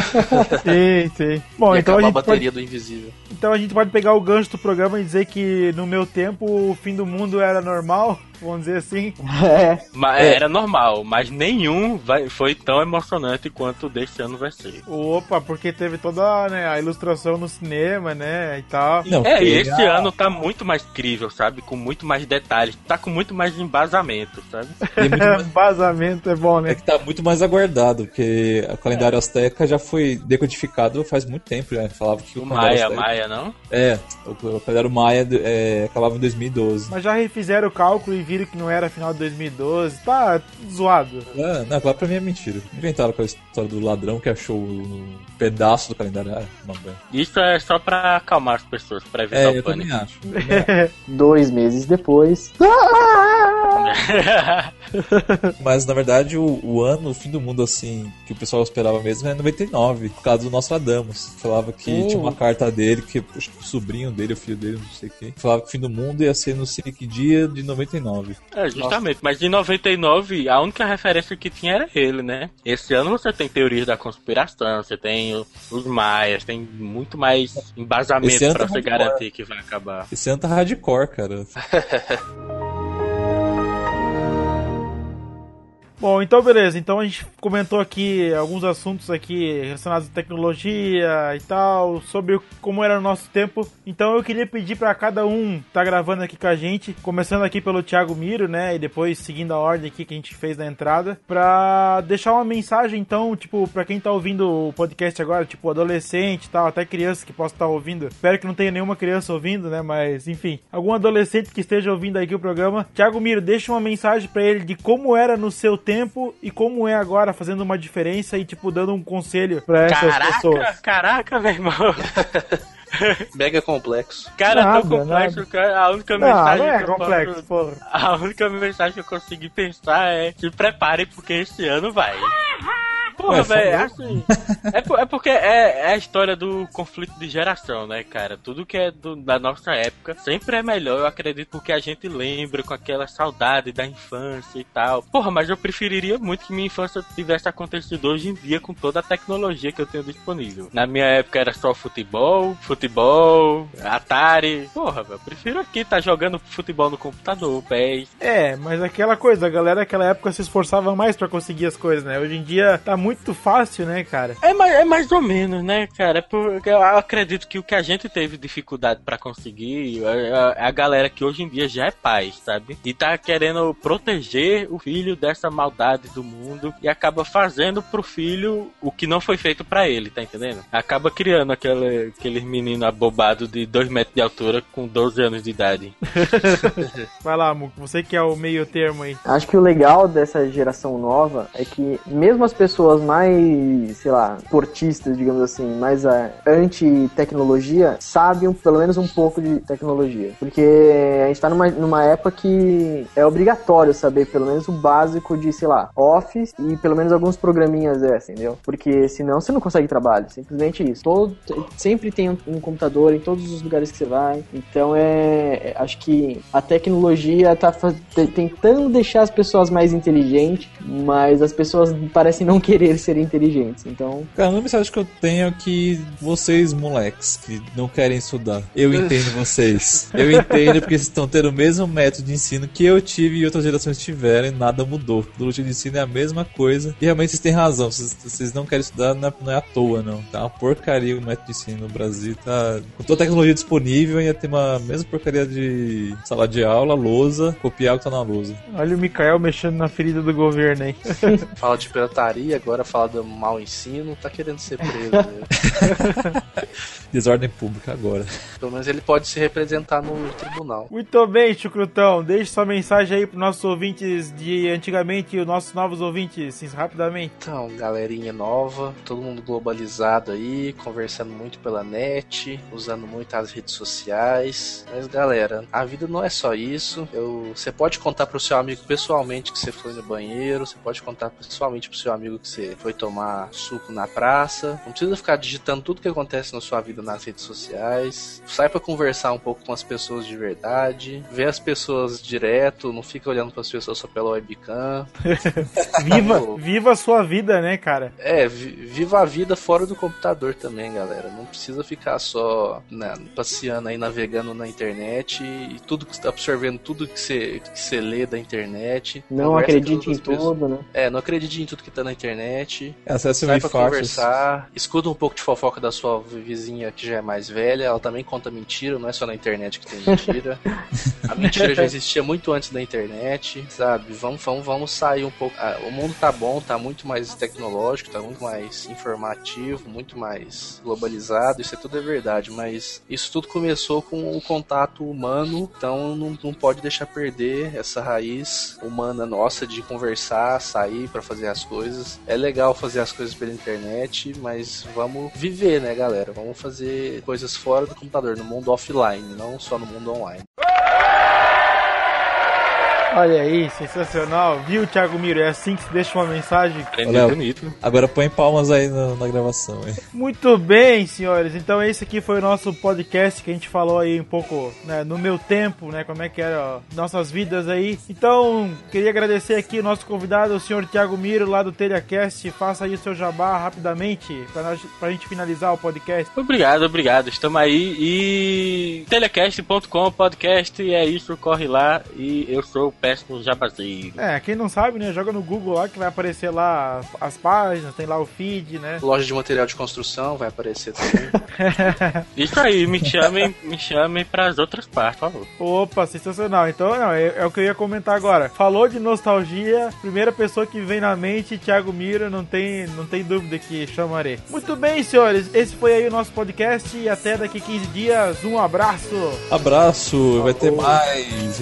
Sim, sim. Bom, e então a, acabar a gente bateria pode, do invisível. então a gente pode pegar o gancho do programa e dizer que no meu tempo o fim do mundo era normal, vamos dizer assim. É. Mas É. era normal, mas nenhum vai, foi tão emocionante quanto desse ano vai ser. Opa, porque teve toda né, a ilustração no cinema, né, e tal. Não, É, e esse a- ano tá muito mais crível, sabe? Com muito mais detalhes, tá com muito mais embasamento, sabe? é mais- Vazamento é bom, É né? que tá muito mais aguardado, porque o calendário Azteca já foi decodificado faz muito tempo, já. Falava que o, O Maia, Azteca- Maia, não? É, o, o calendário Maia é, acabava em 2012. Mas já refizeram o cálculo e viram que não era final de 2012. Tá zoado. Ah, não, claro, pra mim é mentira. Inventaram com a história do ladrão que achou um pedaço do calendário. Ah, não, bem. Isso é só pra acalmar as pessoas, pra evitar É, o eu pânico. também acho. Dois meses depois. Mas na verdade o, o ano, o fim do mundo assim, que o pessoal esperava mesmo é 99, por causa do Nostradamus. Falava que Hum. tinha uma carta dele, que acho que o sobrinho dele, o filho dele, não sei quem, falava que o fim do mundo ia ser no sei que dia de 99. É, justamente. Mas em 99, a única referência que tinha era ele, né? Esse ano você tem teorias da conspiração, você tem os maias, tem muito mais embasamento pra tá você muito garantir que vai acabar. Esse ano tá hardcore, cara. Bom, então beleza. Então a gente comentou aqui alguns assuntos aqui relacionados à tecnologia e tal, sobre como era o nosso tempo. Então eu queria pedir pra cada um tá gravando aqui com a gente, começando aqui pelo Thiago Miro, né, e depois seguindo a ordem aqui que a gente fez na entrada, pra deixar uma mensagem então, tipo, pra quem tá ouvindo o podcast agora, tipo adolescente e tal, até criança que possa estar ouvindo. Espero que não tenha nenhuma criança ouvindo, né, mas enfim, algum adolescente que esteja ouvindo aqui o programa. Thiago Miro, deixa uma mensagem pra ele de como era no seu tempo tempo e como é agora, fazendo uma diferença e, tipo, dando um conselho pra essas Caraca, pessoas. caraca, meu irmão. Mega complexo. Cara, Nada, tão complexo, nada. cara. A única Não, mensagem não é que eu complexo, posso-. A única mensagem que eu consegui pensar é se prepare porque esse ano vai. Porra, velho, assim. É, por- é porque é, é a história do conflito de geração, né, cara? Tudo que é do- da nossa época sempre é melhor, eu acredito, porque a gente lembra com aquela saudade da infância e tal. Porra, mas eu preferiria muito que minha infância tivesse acontecido hoje em dia com toda a tecnologia que eu tenho disponível. Na minha época era só futebol, futebol, Atari. Porra, velho, eu prefiro aqui estar jogando futebol no computador, PES. É, mas aquela coisa, a galera naquela época se esforçava mais pra conseguir as coisas, né? Hoje em dia tá muito fácil, né, cara? É mais, é mais ou menos, né, cara? É porque eu acredito que o que a gente teve dificuldade pra conseguir é a, a galera que hoje em dia já é pai, sabe? E tá querendo proteger o filho dessa maldade do mundo e acaba fazendo pro filho o que não foi feito pra ele, tá entendendo? Acaba criando aquele, aquele menino abobado de 2 metros de altura com 12 anos de idade. Vai lá, Muco, você que é o meio termo aí. Acho que o legal dessa geração nova é que mesmo as pessoas mais, sei lá, portistas, digamos assim, mais ah, anti-tecnologia, sabem pelo menos um pouco de tecnologia. Porque a gente tá numa, numa época que é obrigatório saber pelo menos o básico de, sei lá, Office e pelo menos alguns programinhas dessa, entendeu? Porque senão você não consegue trabalho, simplesmente isso. Todo, sempre tem um, um computador em todos os lugares que você vai. Então é, é- acho que a tecnologia tá tentando deixar as pessoas mais inteligentes, mas as pessoas parecem não querer ser inteligentes. Então, Cara, uma mensagem que eu tenho é que vocês, moleques, que não querem estudar, eu entendo vocês. Eu entendo porque vocês estão tendo o mesmo método de ensino que eu tive e outras gerações tiveram e nada mudou. Do método de ensino é a mesma coisa. E realmente vocês têm razão. Vocês, vocês não querem estudar, não é, não é à toa, não. Tá uma porcaria o método de ensino no Brasil. Tá com toda a tecnologia disponível, ia ter uma mesma porcaria de sala de aula, lousa, copiar o que tá na lousa. Olha o Mikael mexendo na ferida do governo aí. Fala de pirataria, agora fala do mau ensino, tá querendo ser preso. né? Desordem pública agora. Pelo menos ele pode se representar no tribunal. Muito bem, Chucrutão. Deixe sua mensagem aí pros nossos ouvintes de antigamente e os nossos novos ouvintes, sim, rapidamente. Então, galerinha nova, todo mundo globalizado aí, conversando muito pela net, usando muito as redes sociais. Mas galera, a vida não é só isso. Eu, você pode contar pro seu amigo pessoalmente que você foi no banheiro, você pode contar pessoalmente pro seu amigo que você foi tomar suco na praça. Não precisa ficar digitando tudo que acontece na sua vida nas redes sociais. Sai pra conversar um pouco com as pessoas de verdade, vê as pessoas direto, não fica olhando para as pessoas só pela webcam. Viva, viva a sua vida, né, cara? É, vi- viva a vida fora do computador também, galera. Não precisa ficar só né, passeando aí, navegando na internet e tudo que absorvendo tudo que você que você lê da internet. não acredite em pessoas. tudo, né? É, não acredite em tudo que tá na internet. Acesse o pra conversar, escuta um pouco de fofoca da sua vizinha que já é mais velha, ela também conta mentira, não é só na internet que tem mentira. A mentira já existia muito antes da internet, sabe? Vamos, vamos, vamos sair um pouco. ah, o mundo tá bom, tá muito mais tecnológico, tá muito mais informativo, muito mais globalizado, isso é tudo é verdade, mas isso tudo começou com o contato humano, então não, não pode deixar perder essa raiz humana nossa de conversar, sair pra fazer as coisas. É legal fazer as coisas pela internet, mas vamos viver, né, galera? Vamos fazer coisas fora do computador, no mundo offline, não só no mundo online. Olha aí, sensacional. Viu, Thiago Miro? É assim que se deixa uma mensagem. Olha, bonito. Agora põe palmas aí na, na gravação, hein? Muito bem, senhores. Então esse aqui foi o nosso podcast que a gente falou aí um pouco, né, no meu tempo, né, como é que era ó, nossas vidas aí. Então, queria agradecer aqui o nosso convidado, o senhor Thiago Miro, lá do TelhaCast. Faça aí o seu jabá rapidamente, pra, nós, pra gente finalizar o podcast. Obrigado, obrigado. Estamos aí e telecast.com podcast e é isso, corre lá e eu sou o péssimo jabazeiro. É, quem não sabe, né, joga no Google lá que vai aparecer lá as, as páginas, tem lá o feed, né. Loja de material de construção vai aparecer também. Isso aí, me chamem, me chamem para as outras partes, por favor. Opa, sensacional. Então, não, é, é o que eu ia comentar agora. Falou de nostalgia, primeira pessoa que vem na mente, Thiago Miro, não tem, não tem dúvida que chamarei. Muito bem, senhores, esse foi aí o nosso podcast e até daqui 15 dias, um abraço. Abraço, vai ter mais,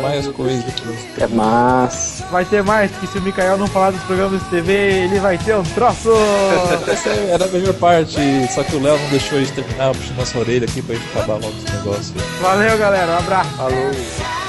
mais coisas. Aqui. É massa. Vai ter mais, porque se o Mikael não falar dos programas de TV, ele vai ter um troço! Essa era a melhor parte, só que o Léo não deixou a gente terminar, puxando nossa orelha aqui pra gente acabar logo esse negócio. Valeu, galera. Um abraço. Falou.